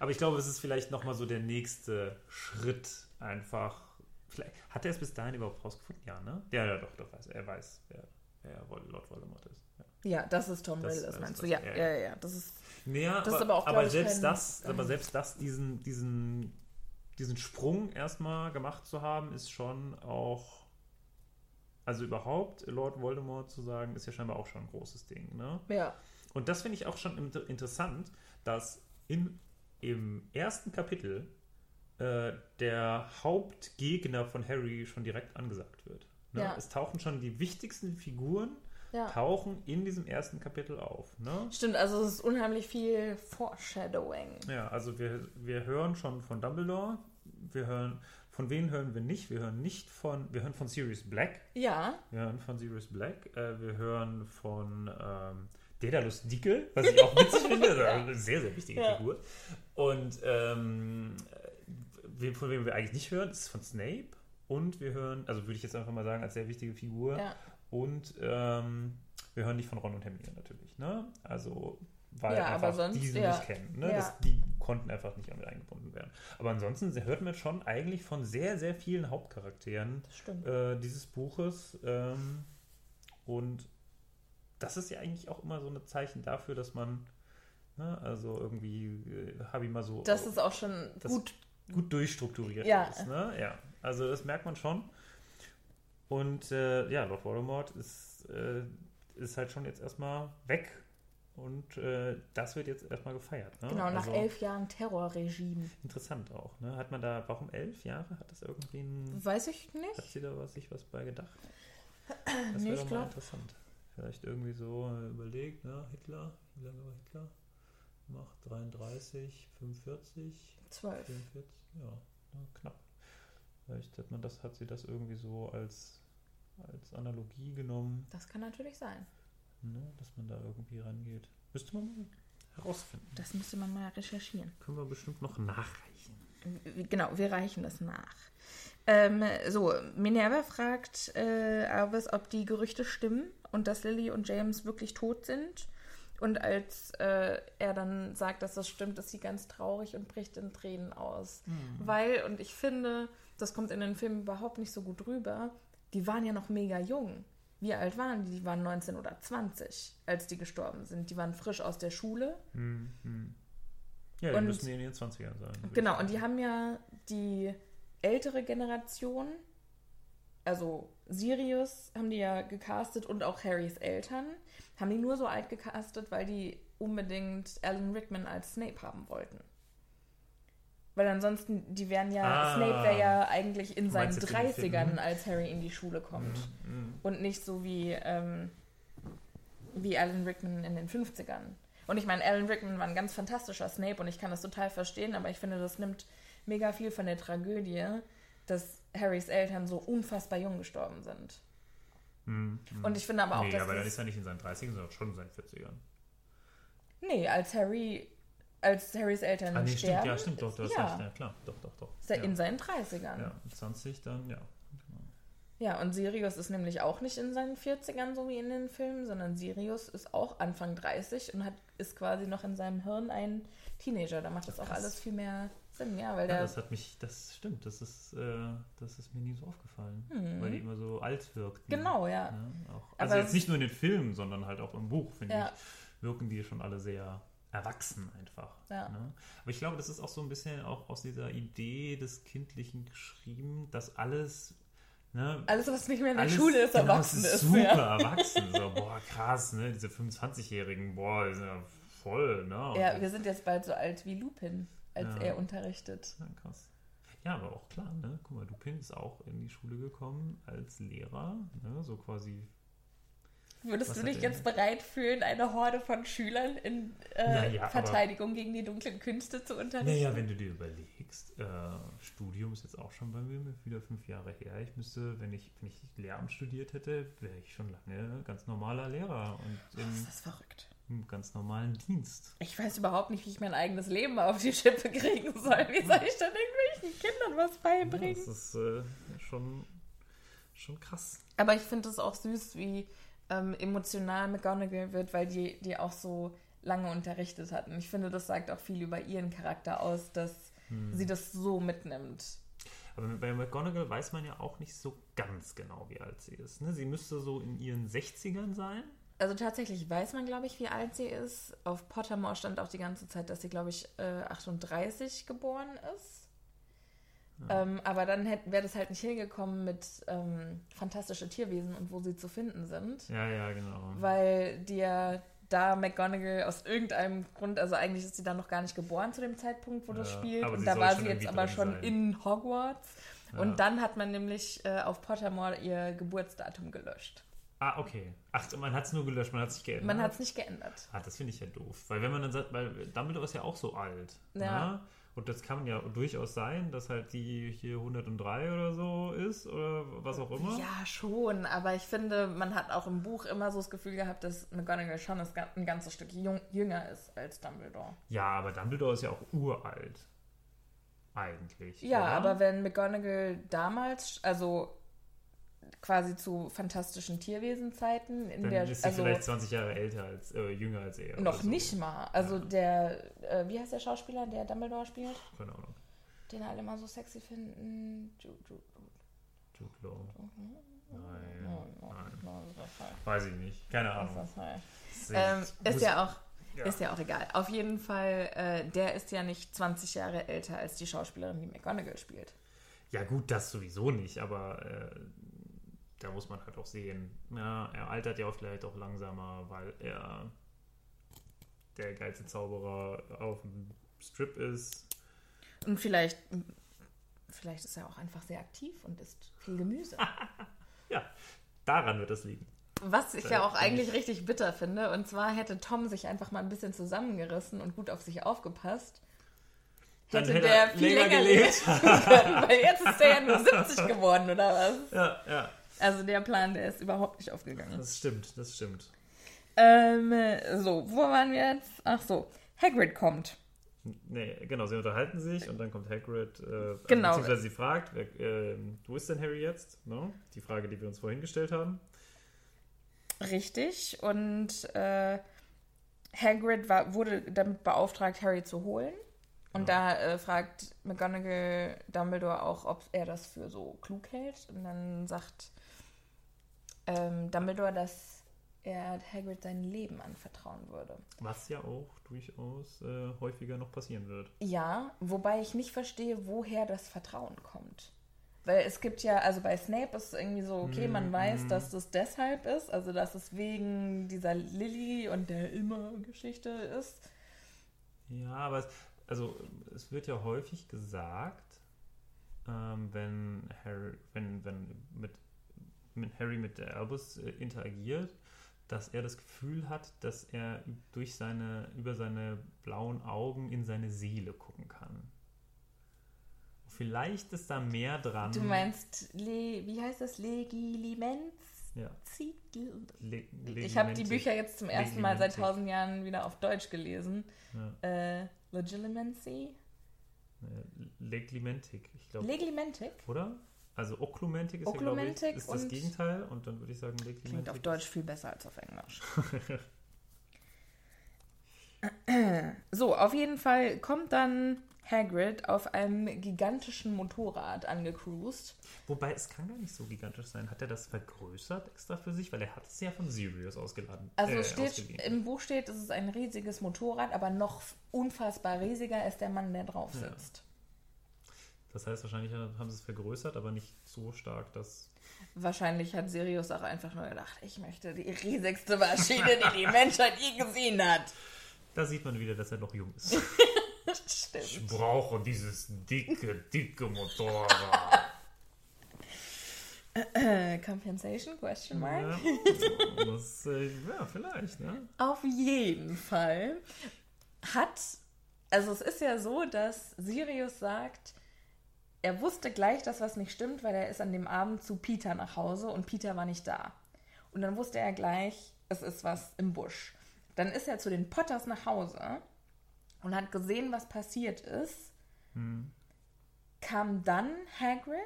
Aber ich glaube, es ist vielleicht nochmal so der nächste Schritt einfach. Vielleicht, hat er es bis dahin überhaupt rausgefunden? Ja, ne? Ja, ja, doch, doch, weiß. Er weiß, wer, wer Lord Voldemort ist. Ja. Ja, das ist Tom Das- Riddle, das meinst du? Ja, ja, ja, ja. das ist. Naja, Das ist aber, aber auch, aber selbst kein- das, aber selbst das, diesen, diesen, diesen Sprung erstmal gemacht zu haben, ist schon auch. Also überhaupt Lord Voldemort zu sagen, ist ja scheinbar auch schon ein großes Ding, ne? Ja. Und das finde ich auch schon inter- interessant, dass in, im ersten Kapitel äh, der Hauptgegner von Harry schon direkt angesagt wird. Ne? Ja. Es tauchen schon die wichtigsten Figuren, Ja. tauchen in diesem ersten Kapitel auf. Ne? Stimmt, also es ist unheimlich viel Foreshadowing. Ja, also wir, wir hören schon von Dumbledore, wir hören, von wem hören wir nicht? Wir hören nicht von, wir hören von Sirius Black, Ja, wir hören von Sirius Black, äh, wir hören von ähm, Daedalus Dickel, was ich auch witzig [LAUGHS] finde, eine sehr, sehr wichtige Ja. Figur. Und ähm, von wem wir eigentlich nicht hören, ist von Snape. Und wir hören, also würde ich jetzt einfach mal sagen, als sehr wichtige Figur. ja. Und ähm, wir hören nicht von Ron und Hermine natürlich. Ne? Also, weil Ja, einfach sonst, die sie ja. nicht kennen. Ne? Das, die konnten einfach nicht damit eingebunden werden. Aber ansonsten hört man schon eigentlich von sehr, sehr vielen Hauptcharakteren äh, dieses Buches. Ähm, und das ist ja eigentlich auch immer so ein Zeichen dafür, dass man, ne, also irgendwie äh, habe ich mal so Das ist auch schon gut. Gut durchstrukturiert Ja. ist. Ne? Ja, also das merkt man schon. Und äh, ja, Lord Voldemort ist, äh, ist halt schon jetzt erstmal weg. Und äh, das wird jetzt erstmal gefeiert. Ne? Genau, nach also, elf Jahren Terrorregime. Interessant auch. Ne? Hat man da, warum elf Jahre? Hat das irgendwie ein, Weiß ich hat nicht. sie da was, sich was bei gedacht? [CLEARS THROAT] Das Nee, wäre doch mal glaub- interessant. Vielleicht irgendwie so äh, überlegt, ne? Hitler, wie lange war Hitler? Macht 33, 45, Zwölf. 44, ja, knapp. Vielleicht hat man das, hat sie das irgendwie so als, als Analogie genommen, Das kann natürlich sein. ne? dass man da irgendwie rangeht. Müsste man mal herausfinden. Das müsste man mal recherchieren. Können wir bestimmt noch nachreichen. Genau, wir reichen das nach. Ähm, so, Minerva fragt äh, Albus, ob die Gerüchte stimmen und dass Lily und James wirklich tot sind. Und als äh, er dann sagt, dass das stimmt, ist sie ganz traurig und bricht in Tränen aus. Weil, und ich finde, das kommt in den Filmen überhaupt nicht so gut rüber, die waren ja noch mega jung. Wie alt waren die? Die waren 19 oder 20, als die gestorben sind. Die waren frisch aus der Schule. Ja, die Und- müssen in ihren 20ern sein. Genau, und die haben ja die ältere Generation, also Sirius haben die ja gecastet und auch Harrys Eltern, haben die nur so alt gecastet, weil die unbedingt Alan Rickman als Snape haben wollten. Weil ansonsten, die wären ja, Ah. Snape wäre ja eigentlich in seinen meinst jetzt in den 30ern, Filmen? als Harry in die Schule kommt. Mhm. Und nicht so wie, ähm, wie Alan Rickman in den 50ern. Und ich meine, Alan Rickman war ein ganz fantastischer Snape und ich kann das total verstehen, aber ich finde, das nimmt mega viel von der Tragödie, dass Harrys Eltern so unfassbar jung gestorben sind. Und ich finde aber auch, nee, dass. aber dann ist er nicht in seinen 30ern, sondern schon in seinen 40ern. nee, als Harry, als Harrys Eltern Ah, nee, stimmt, sterben, ja, stimmt, doch, du hast ja, recht. Ja, klar, doch, doch, doch. ist er ja. in seinen 30ern. ja, mit 20 dann, ja. Ja, und Sirius ist nämlich auch nicht in seinen 40ern, so wie in den Filmen, sondern Sirius ist auch Anfang 30 und hat, ist quasi noch in seinem Hirn ein Teenager. Da macht das auch Krass. alles viel mehr Sinn, ja, weil Ja, der. das hat mich, das stimmt, das ist, äh, das ist mir nie so aufgefallen, weil die immer so alt wirkten. Mhm. Genau, ja. Ne? Auch, Aber also jetzt es- nicht nur in den Filmen, sondern halt auch im Buch, finde Ja. ich, wirken die schon alle sehr erwachsen einfach. Ja. Ne? Aber ich glaube, das ist auch so ein bisschen auch aus dieser Idee des Kindlichen geschrieben, dass alles, ne, Alles, was nicht mehr in der alles, Schule ist, genau, erwachsen ist. Super Ja. erwachsen. So, boah, krass, ne? Diese 25-Jährigen, boah, die sind ja voll, ne? ja, wir sind jetzt bald so alt wie Lupin, als Ja. er unterrichtet. Ja, krass. Ja, aber auch klar, ne? Guck mal, Lupin ist auch in die Schule gekommen als Lehrer, ne? So quasi. Würdest Was du dich jetzt bereit fühlen, eine Horde von Schülern in äh, Naja, aber- Verteidigung gegen die dunklen Künste zu unterrichten? Naja, wenn du dir überlegst, äh, Studium ist jetzt auch schon bei mir wieder fünf Jahre her. Ich müsste, wenn ich, wenn ich Lehramt studiert hätte, wäre ich schon lange ganz normaler Lehrer und im, Das ist verrückt. Im ganz normalen Dienst. Ich weiß überhaupt nicht, wie ich mein eigenes Leben auf die Schippe kriegen soll. Wie soll ich denn irgendwelchen Kindern was Ja, beibringen? das ist äh, schon, schon krass. Aber ich finde es auch süß, wie ähm, emotional McGonagall wird, weil die, die auch so lange unterrichtet hat. Und ich finde, das sagt auch viel über ihren Charakter aus, dass Hm. sie das so mitnimmt. Aber bei McGonagall weiß man ja auch nicht so ganz genau, wie alt sie ist. Ne? Sie müsste so in ihren 60ern sein. Also tatsächlich weiß man, glaube ich, wie alt sie ist. Auf Pottermore stand auch die ganze Zeit, dass sie, glaube ich, äh, 38 geboren ist. Ähm, aber dann wäre das halt nicht hingekommen mit ähm, fantastische Tierwesen und wo sie zu finden sind. Ja, ja, genau. Weil die ja da McGonagall aus irgendeinem Grund, also eigentlich ist sie dann noch gar nicht geboren zu dem Zeitpunkt, wo das Ja, spielt. aber Und da war sie jetzt aber schon sein. in Hogwarts. Ja. Und dann hat man nämlich äh, auf Pottermore ihr Geburtsdatum gelöscht. Ah, okay. Ach, man hat es nur gelöscht, man hat es nicht geändert. Man hat es nicht geändert. Ah, das finde ich ja doof. Weil wenn man dann sagt, weil Dumbledore ist ja auch so alt. Ja. Ne? Und das kann ja durchaus sein, dass halt die hier 103 oder so ist oder was auch immer. Ja, schon, aber ich finde, man hat auch im Buch immer so das Gefühl gehabt, dass McGonagall schon ein ganzes Stück jünger ist als Dumbledore. Ja, aber Dumbledore ist ja auch uralt. Eigentlich. Ja, oder? aber wenn McGonagall damals, also quasi zu fantastischen Tierwesenzeiten in Dann der, ist sie also vielleicht 20 Jahre älter als, äh, jünger als er. noch so. nicht mal. Also der, äh, wie heißt der Schauspieler, der Dumbledore spielt, Keine Ahnung. den alle immer so sexy finden? Ju- Ju- Jude Law. Mhm. Nein, nein. Ju- Weiß ich nicht. Keine Ahnung. Heißt. Sehe Ähm, ist ja auch Ja. ist ja auch egal. Auf jeden Fall, äh, der ist ja nicht 20 Jahre älter als die Schauspielerin, die McGonagall spielt. Ja, gut, das sowieso nicht, aber äh, da muss man halt auch sehen. Ja, er altert ja auch vielleicht auch langsamer, weil er der geilste Zauberer auf dem Strip ist. Und vielleicht, vielleicht ist er auch einfach sehr aktiv und isst viel Gemüse. [LAUGHS] Ja, daran wird es liegen. Was ich ja auch eigentlich richtig bitter finde. Und zwar hätte Tom sich einfach mal ein bisschen zusammengerissen und gut auf sich aufgepasst. Hätte hätte der er viel länger länger gelebt. können. Weil jetzt ist der ja nur [LAUGHS] 70 geworden, oder was? Ja, ja, Also der Plan, der ist überhaupt nicht aufgegangen. das stimmt, das stimmt. Ähm, so, wo waren wir jetzt? Ach so, Hagrid kommt. Nee, genau, sie unterhalten sich und dann kommt Hagrid, äh, also Genau. beziehungsweise sie fragt, wer, äh, wo ist denn Harry jetzt? No? Die Frage, die wir uns vorhin gestellt haben. Richtig. Und äh, Hagrid war, wurde damit beauftragt, Harry zu holen. Und da äh, fragt McGonagall Dumbledore auch, ob er das für so klug hält. Und dann sagt ähm, Dumbledore, dass er Hagrid sein Leben anvertrauen würde. Was ja auch durchaus äh, häufiger noch passieren wird. Ja, wobei ich nicht verstehe, woher das Vertrauen kommt. Weil es gibt ja, also bei Snape ist es irgendwie so, okay, man weiß, dass das deshalb ist, also dass es wegen dieser Lilly und der Immer-Geschichte ist. Ja, aber es, also, es wird ja häufig gesagt, ähm, wenn Harry, wenn, wenn mit, mit Harry mit der Albus äh, interagiert, dass er das Gefühl hat, dass er durch seine, über seine blauen Augen in seine Seele gucken kann. Vielleicht ist da mehr dran. Du meinst, Le wie heißt das? Legilimens? Ja. Le Ich habe die. Bücher jetzt zum ersten Mal seit tausend Jahren wieder auf Deutsch gelesen. Ja. Äh, Legilimency? Äh, Leglimentik, ich glaube. Leglimentik? Oder? Also Oklumentik ist Oklumentik ja, glaube ich, ist das Gegenteil und dann würde ich sagen Leglimentik. Klingt auf Deutsch viel besser als auf Englisch. [LAUGHS] [CLEARS THROAT] so, auf jeden Fall kommt dann Hagrid auf einem gigantischen Motorrad angecruised. Wobei, es kann gar nicht so gigantisch sein. Hat er das vergrößert extra für sich? Weil er hat es ja von Sirius ausgeladen. Also äh, steht, im Buch steht, es ist ein riesiges Motorrad, aber noch unfassbar riesiger ist der Mann, der drauf sitzt. Das heißt, wahrscheinlich haben sie es vergrößert, aber nicht so stark, dass... Wahrscheinlich hat Sirius auch einfach nur gedacht, ich möchte die riesigste Maschine, die die Menschheit je gesehen hat. Da sieht man wieder, dass er noch jung ist. Stimmt. Ich brauche dieses dicke, dicke Motorrad. Compensation? Question mark? Ja, das, äh, ja, vielleicht, ne? Auf jeden Fall hat, also es ist ja so, dass Sirius sagt, er wusste gleich, dass was nicht stimmt, weil er ist an dem Abend zu Peter nach Hause und Peter war nicht da. Und dann wusste er gleich, es ist was im Busch. Dann ist er zu den Potters nach Hause und hat gesehen, was passiert ist. Kam dann Hagrid?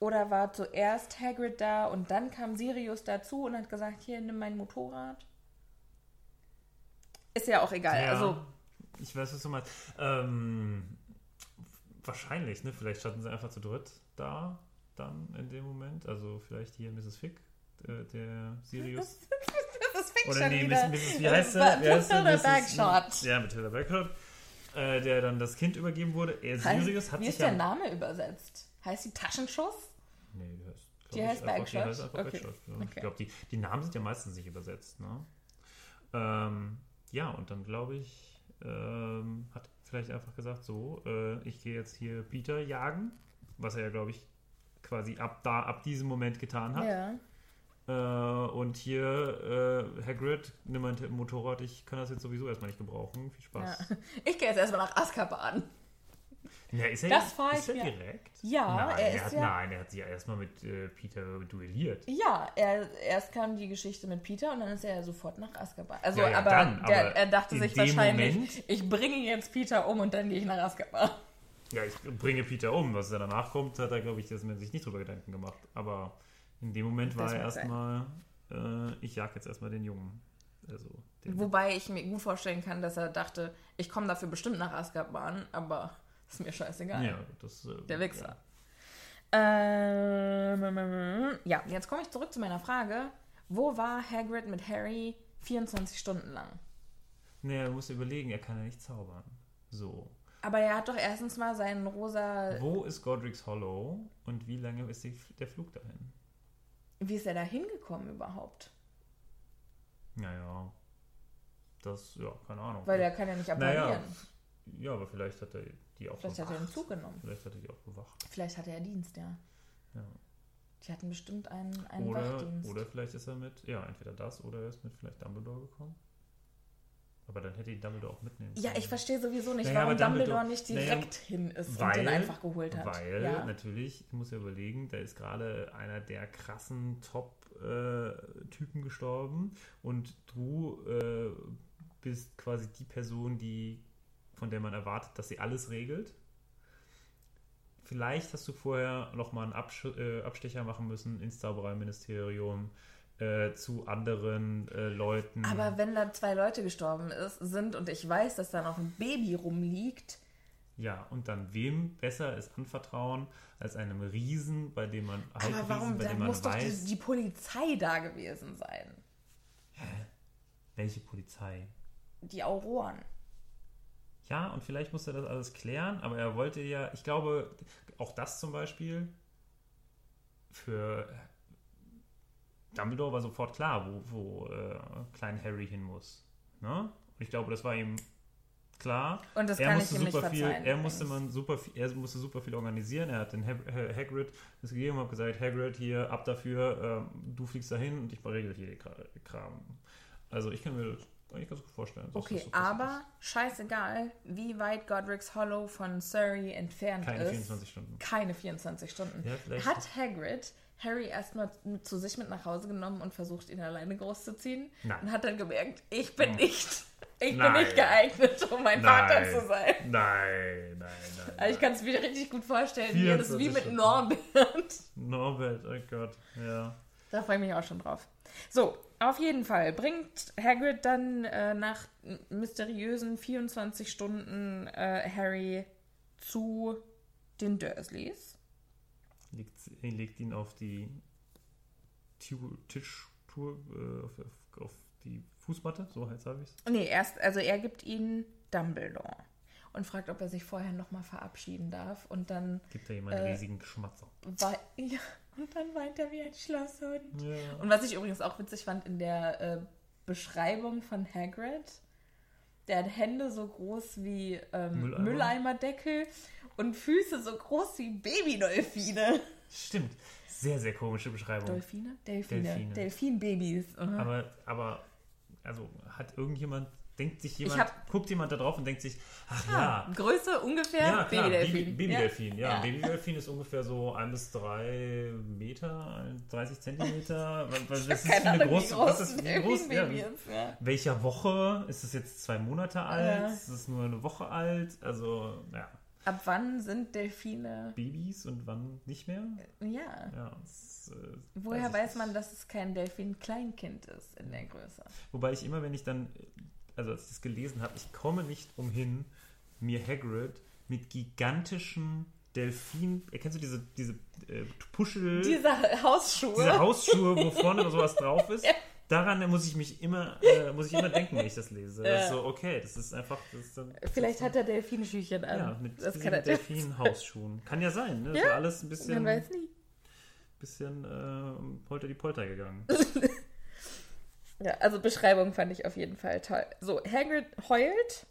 Oder war zuerst Hagrid da und dann kam Sirius dazu und hat gesagt, hier, nimm mein Motorrad? Ist ja auch egal. Ja, Also, ich weiß, was du meinst. Ähm, wahrscheinlich, ne? Vielleicht standen sie einfach zu dritt da, dann in dem Moment. Also vielleicht hier Mrs. Fick, äh, der Sirius. [LAUGHS] ist Fiction Oder nee, wieder. Mrs. Mrs. Wie heißt sie? Matilda Mrs. Bagshot. Ja, Matilda Bagshot. Äh, der dann das Kind übergeben wurde. Er, Sirius hat Wie sich ist ja... der Name übersetzt? Heißt die Taschenschuss? Nee, die heißt, Die heißt einfach, Bagshot? Die heißt einfach Okay. Bagshot, ja. Okay. Ich glaube, die, die Namen sind ja meistens nicht übersetzt. Ne? Ähm, ja, und dann glaube ich, ähm, hat vielleicht einfach gesagt, so, äh, ich gehe jetzt hier Peter jagen, was er ja, glaube ich, quasi ab da, ab diesem Moment getan hat. Ja. Äh, und hier, äh, Hagrid, nimm mein Motorrad, ich kann das jetzt sowieso erstmal nicht gebrauchen. Viel Spaß. ja. [LAUGHS] Ich gehe jetzt erstmal nach Azkaban. Ja, ist er, Das fahr ist ich er mir- direkt? Ja, nein, er ist hat, ja- Nein, er hat sich ja erstmal mit äh, Peter duelliert. Ja, er, erst kam die Geschichte mit Peter und dann ist er ja sofort nach Azkaban. Also, Ja, ja, aber, dann, der, aber er dachte sich wahrscheinlich, Moment- ich bringe jetzt Peter um und dann gehe ich nach Azkaban. Ja, ich bringe Peter um. Was er danach kommt, hat er, glaube ich, das mir sich nicht drüber Gedanken gemacht. Aber in dem Moment war er erstmal, äh, ich jag jetzt erstmal den Jungen. Also, den, Wobei ich mir gut vorstellen kann, dass er dachte, ich komme dafür bestimmt nach Azkaban, aber ist mir scheißegal. ja, das, äh, Der Wichser. Ja. Ähm, ja, jetzt komme ich zurück zu meiner Frage. Wo war Hagrid mit Harry 24 Stunden lang? Nee, er muss überlegen, er kann ja nicht zaubern. So. Aber er hat doch erstens mal seinen rosa. Wo ist Godric's Hollow und wie lange ist die, der Flug dahin? Wie ist er da hingekommen überhaupt? Naja. Das, ja, keine Ahnung. Weil er kann ja nicht Naja, apparieren. Ja, aber vielleicht hat er die auch Vielleicht hat er einen Zug genommen. Vielleicht hat er die auch bewacht. Vielleicht hatte er Dienst, ja. Ja. Die hatten bestimmt einen, einen Oder, Wachdienst. oder vielleicht ist er mit, ja, entweder das oder er ist mit vielleicht Dumbledore gekommen. Aber dann hätte ihn Dumbledore auch mitnehmen ja, können. ich verstehe sowieso nicht, Naja, warum Dumbledore Dumbledore- nicht naja, direkt hin ist und den einfach geholt hat. Weil ja. natürlich, ich muss ja überlegen, da ist gerade einer der krassen Top-Typen gestorben und du äh, bist quasi die Person, die von der man erwartet, dass sie alles regelt. Vielleicht hast du vorher nochmal einen Absch äh, Abstecher machen müssen ins Zaubereiministerium äh, zu anderen äh, Leuten. Aber wenn da zwei Leute gestorben ist, sind und ich weiß, dass da noch ein Baby rumliegt, Ja, und dann wem besser ist anvertrauen als einem Riesen, bei dem man aber Halbriesen, warum, bei da dem man muss doch die, weiß, die Polizei da gewesen sein. welche Polizei. Die Auroren. Ja, und vielleicht musste er das alles klären, aber er wollte ja, ich glaube, auch das zum Beispiel für Dumbledore war sofort klar, wo, wo äh, klein Harry hin muss. Ne? Und ich glaube, das war ihm klar. Und das er kann musste ich ihm nicht super viel, er musste man super viel, er musste super viel organisieren. Er hat den Hag Ha- Hagrid das gegeben und hat gesagt, Hagrid hier ab dafür, ähm, du fliegst dahin und ich beregle hier Kram. Also ich kann mir eigentlich ganz gut vorstellen. Okay, so aber scheißegal, wie weit Godric's Hollow von Surrey entfernt Keine ist. 24 Stunden. Keine 24 Stunden. Ja, Hat Hagrid Harry erstmal zu sich mit nach Hause genommen und versucht, ihn alleine großzuziehen? Nein. Und hat dann gemerkt, ich bin nicht, ich bin Nein. nicht geeignet, um mein Vater zu sein. Nein, nein, nein. Also ich kann es mir richtig gut vorstellen, wie das ist wie 24 mit. Norbert. Norbert, oh Gott, ja. Da freue ich mich auch schon drauf. So, auf jeden Fall bringt Hagrid dann äh, nach mysteriösen 24 Stunden äh, Harry zu den Dursleys. Legt, er legt ihn auf die Tischtour, äh, auf, auf, auf die Fußmatte, so heißt habe ich es. Nee, erst, also er gibt ihnen Dumbledore und fragt, ob er sich vorher nochmal verabschieden darf. Und dann, Gibt er ihm einen Äh, riesigen Schmatzer. wei [LAUGHS] ja, und dann weint er wie ein Schlosshund. Ja. Und was ich übrigens auch witzig fand in der äh, Beschreibung von Hagrid, der hat Hände so groß wie ähm, Mülleimer. Mülleimerdeckel und Füße so groß wie Babydolphine. Stimmt. Sehr, sehr komische Beschreibung. Delfine? Delfine. Delfine. Delfinbabys. Aha. Aber, aber, also hat irgendjemand, denkt sich jemand, hab- guckt jemand da drauf und denkt sich, ach ja, Größe ungefähr Ja, Babydelfin. Baby- Babydelfin. Ja, Ja. Babydelfin ist ungefähr so ein bis drei Meter, 30 Zentimeter. [LAUGHS] Was, ist für eine große, groß was ist wie groß? Ja, wie. Ja. welcher Woche? Ist es jetzt zwei Monate alt? Ja. Ist es nur eine Woche alt? Also, ja, Ab wann sind Delfine? Babys und wann nicht mehr? Ja. Ja, das, äh, Woher weiß nicht. man, dass es kein Delfin-Kleinkind ist in der Größe? Wobei ich immer, wenn ich dann, also als ich das gelesen habe, ich komme nicht umhin, mir Hagrid mit gigantischen Delfin, erkennst du diese, diese äh, Puschel, Diese Hausschuhe. diese Hausschuhe, wo vorne oder sowas drauf ist? [LAUGHS] Daran muss ich mich immer, äh, muss ich immer denken, wenn ich das lese. Das ist so, okay, das ist einfach, das ist dann, Vielleicht hat er Delfinschüchchen an. ja, mit das kann Delfin-Hausschuhen. Kann ja sein, ne? Das Ja, war alles ein bisschen, Man weiß nie. bisschen äh, polter die Polter gegangen. [LAUGHS] Ja, also Beschreibung fand ich auf jeden Fall toll. So, Hagrid heult.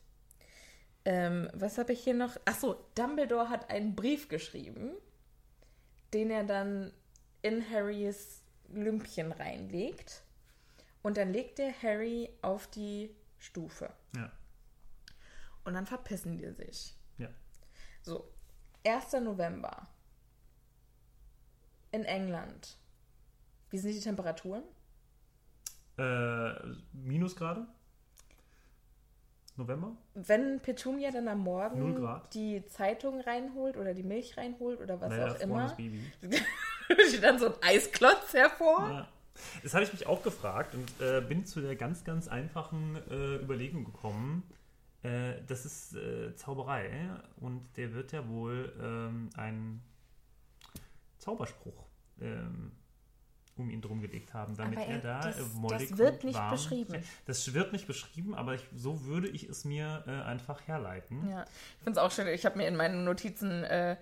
Ähm, was habe ich hier noch? Ach so, Dumbledore hat einen Brief geschrieben, den er dann in Harrys Lümpchen reinlegt. Und dann legt er Harry auf die Stufe. Ja, Und dann verpissen die sich. ja. So, 1. November. In England. Wie sind die Temperaturen? Äh, Minusgrade? November? Wenn Petunia dann am Morgen die Zeitung reinholt oder die Milch reinholt oder was Naja, auch immer, Baby. steht [LAUGHS] dann so ein Eisklotz hervor. Ja. Das habe ich mich auch gefragt und äh, bin zu der ganz, ganz einfachen äh, Überlegung gekommen. Äh, das ist äh, Zauberei und der wird ja wohl ähm, einen Zauberspruch ähm, um ihn drum gelegt haben, damit Aber er da das- mollig das wird nicht warm- beschrieben. Das wird nicht beschrieben, aber ich, so würde ich es mir äh, einfach herleiten. Ja, ich finde es auch schön. Ich habe mir in meinen Notizen äh,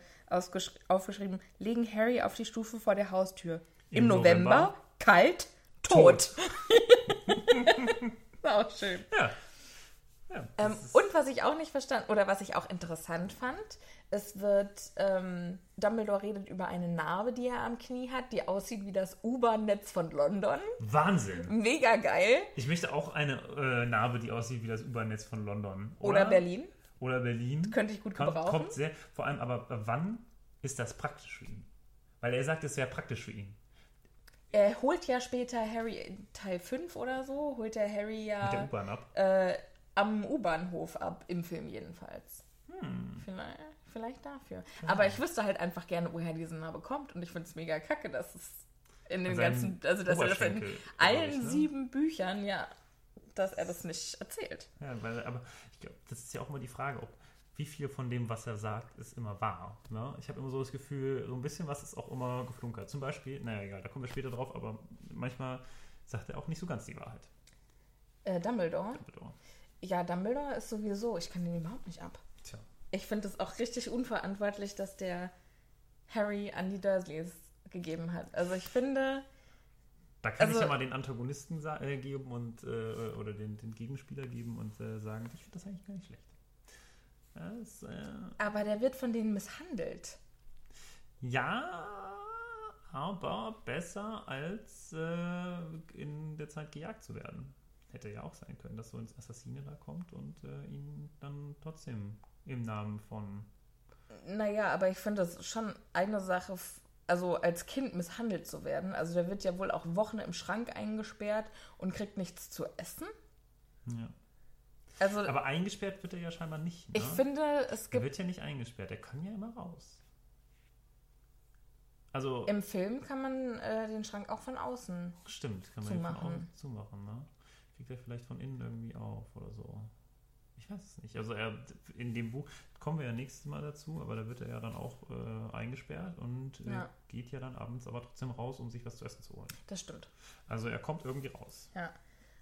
aufgeschrieben, legen Harry auf die Stufe vor der Haustür. Im, Im November, November, kalt, tot. War [LAUGHS] auch schön. Ja. ja Ähm, und was ich auch nicht verstanden, oder was ich auch interessant fand, es wird, ähm, Dumbledore redet über eine Narbe, die er am Knie hat, die aussieht wie das U-Bahn-Netz von London. Wahnsinn. Mega geil. Ich möchte auch eine äh, Narbe, die aussieht wie das U-Bahn-Netz von London. Oder, Berlin. Oder Berlin. Könnte ich gut kommt, gebrauchen. kommt sehr, vor allem, aber wann ist das praktisch für ihn? Weil er sagt, es wäre praktisch für ihn. Er holt ja später Harry in Teil 5 oder so, holt er Harry Mit der ja U-Bahn ab. äh, am U-Bahnhof ab, im Film jedenfalls. Hm. Vielleicht, vielleicht dafür. Aber ich wüsste halt einfach gerne, woher diese Narbe kommt. Und ich finde es mega kacke, dass es in den seinem ganzen, also dass er das in allen ich, ne? sieben Büchern, ja, dass er das nicht erzählt. Ja, weil, aber ich glaube, das ist ja auch immer die Frage, ob wie viel von dem, was er sagt, ist immer wahr. Ne? Ich habe immer so das Gefühl, so ein bisschen was ist auch immer geflunkert. Zum Beispiel, naja, egal, da kommen wir später drauf, aber manchmal sagt er auch nicht so ganz die Wahrheit. Äh, Dumbledore? Dumbledore. Ja, Dumbledore ist sowieso, ich kann den überhaupt nicht ab. Tja. Ich finde es auch richtig unverantwortlich, dass der Harry an die Dursleys gegeben hat. Also ich finde, Da kann Also- ich ja mal den Antagonisten äh, geben und äh, oder den, den Gegenspieler geben und äh, sagen, ich finde das eigentlich gar nicht schlecht. Das, äh, aber der wird von denen misshandelt. ja aber besser als äh, in der Zeit gejagt zu werden. Hätte ja auch sein können, dass so ein Assassine da kommt und äh, ihn dann trotzdem im Namen von. Naja, aber ich finde das schon eine Sache, also als Kind misshandelt zu werden. Also der wird ja wohl auch Wochen im Schrank eingesperrt und kriegt nichts zu essen. Ja. Also Aber eingesperrt wird er ja scheinbar nicht. Ne? ich finde, es er gibt. wird ja nicht eingesperrt, er kann ja immer raus. Also, Im Film kann man äh, den Schrank auch von außen. stimmt, kann man den von zumachen. außen zumachen, ne? Kriegt er vielleicht von innen irgendwie auf oder so. Ich weiß es nicht. Also er in dem Buch kommen wir ja nächstes Mal dazu, aber da wird er ja dann auch äh, eingesperrt und äh, Ja. geht ja dann abends aber trotzdem raus, um sich was zu essen zu holen. Das stimmt. Also er kommt irgendwie raus. Ja.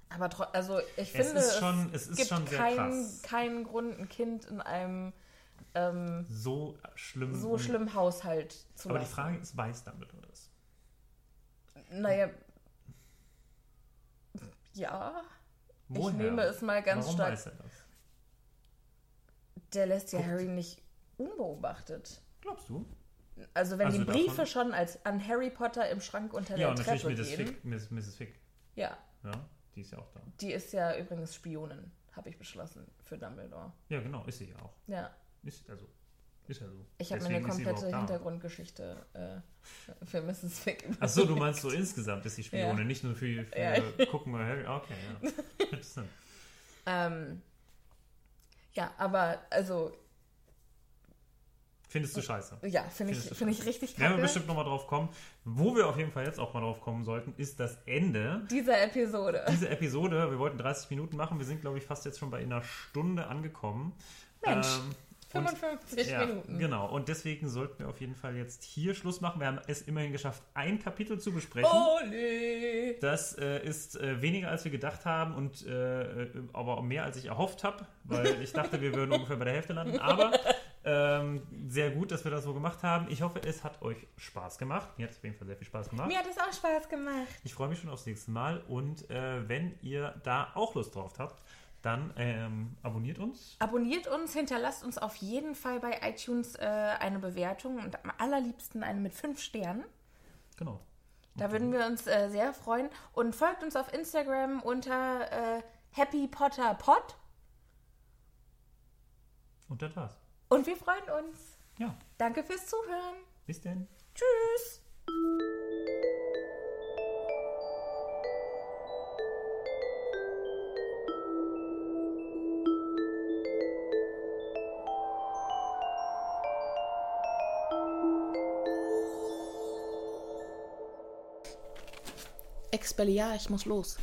Aber also ich Es finde, ist schon- es ist gibt schon sehr keinen, keinen Grund, ein Kind in einem ähm, So schlimm. so schlimmen Haushalt zu Aber die lassen. Frage ist, weiß Dumbledore das? Naja. Ja, Woher? nehme es mal ganz Warum stark- weiß er das? Der lässt ja Harry nicht unbeobachtet. Glaubst du? Also wenn Also die Briefe davon- schon als an Harry Potter im Schrank unter Ja, der und natürlich Treppe Mrs. gehen. Fick, Mrs. Fick. Ja, Ja, die ist ja auch da. die ist ja übrigens Spionin, habe ich beschlossen für Dumbledore. Ja, genau, ist sie ja auch. Ja, Ist, also, ist ja so. ich habe mir eine sie komplette. Hintergrundgeschichte äh, für Mrs. Fick. [LAUGHS] Achso, du meinst so insgesamt ist die Spione, Ja. nicht nur für, für Ja. [LAUGHS] gucken wir Harry. Okay, ja. [LAUGHS] Interessant. Ähm, ja, aber also Findest du scheiße? ja, finde ich, finde ich richtig Werden wir kacke. bestimmt nochmal drauf kommen. Wo wir auf jeden Fall jetzt auch mal drauf kommen sollten, ist das Ende Dieser Episode. dieser Episode. Wir wollten 30 Minuten machen. Wir sind, glaube ich, fast jetzt schon bei einer Stunde angekommen. Mensch, Ähm, 55 ja, Minuten. Genau, und deswegen sollten wir auf jeden Fall jetzt hier Schluss machen. Wir haben es immerhin geschafft, ein Kapitel zu besprechen. Ole! Das äh, ist äh, weniger als wir gedacht haben und äh, äh, aber mehr als ich erhofft habe, weil ich dachte, wir würden ungefähr bei der Hälfte landen. Aber ähm, sehr gut, dass wir das so gemacht haben. Ich hoffe, es hat euch Spaß gemacht. Mir hat es auf jeden Fall sehr viel Spaß gemacht. Mir hat es auch Spaß gemacht. Ich freue mich schon aufs nächste Mal und äh, wenn ihr da auch Lust drauf habt, dann ähm, abonniert uns. Abonniert uns, hinterlasst uns auf jeden Fall bei iTunes äh, eine Bewertung und am allerliebsten eine mit fünf Sternen. Genau. Da würden wir uns äh, sehr freuen. Und folgt uns auf Instagram unter äh, Happy Potter Pod. Und das war's. Und wir freuen uns. Ja, Danke fürs Zuhören. bis denn. Tschüss. Ich muss los.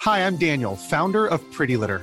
Hi, I'm Daniel, founder of Pretty Litter.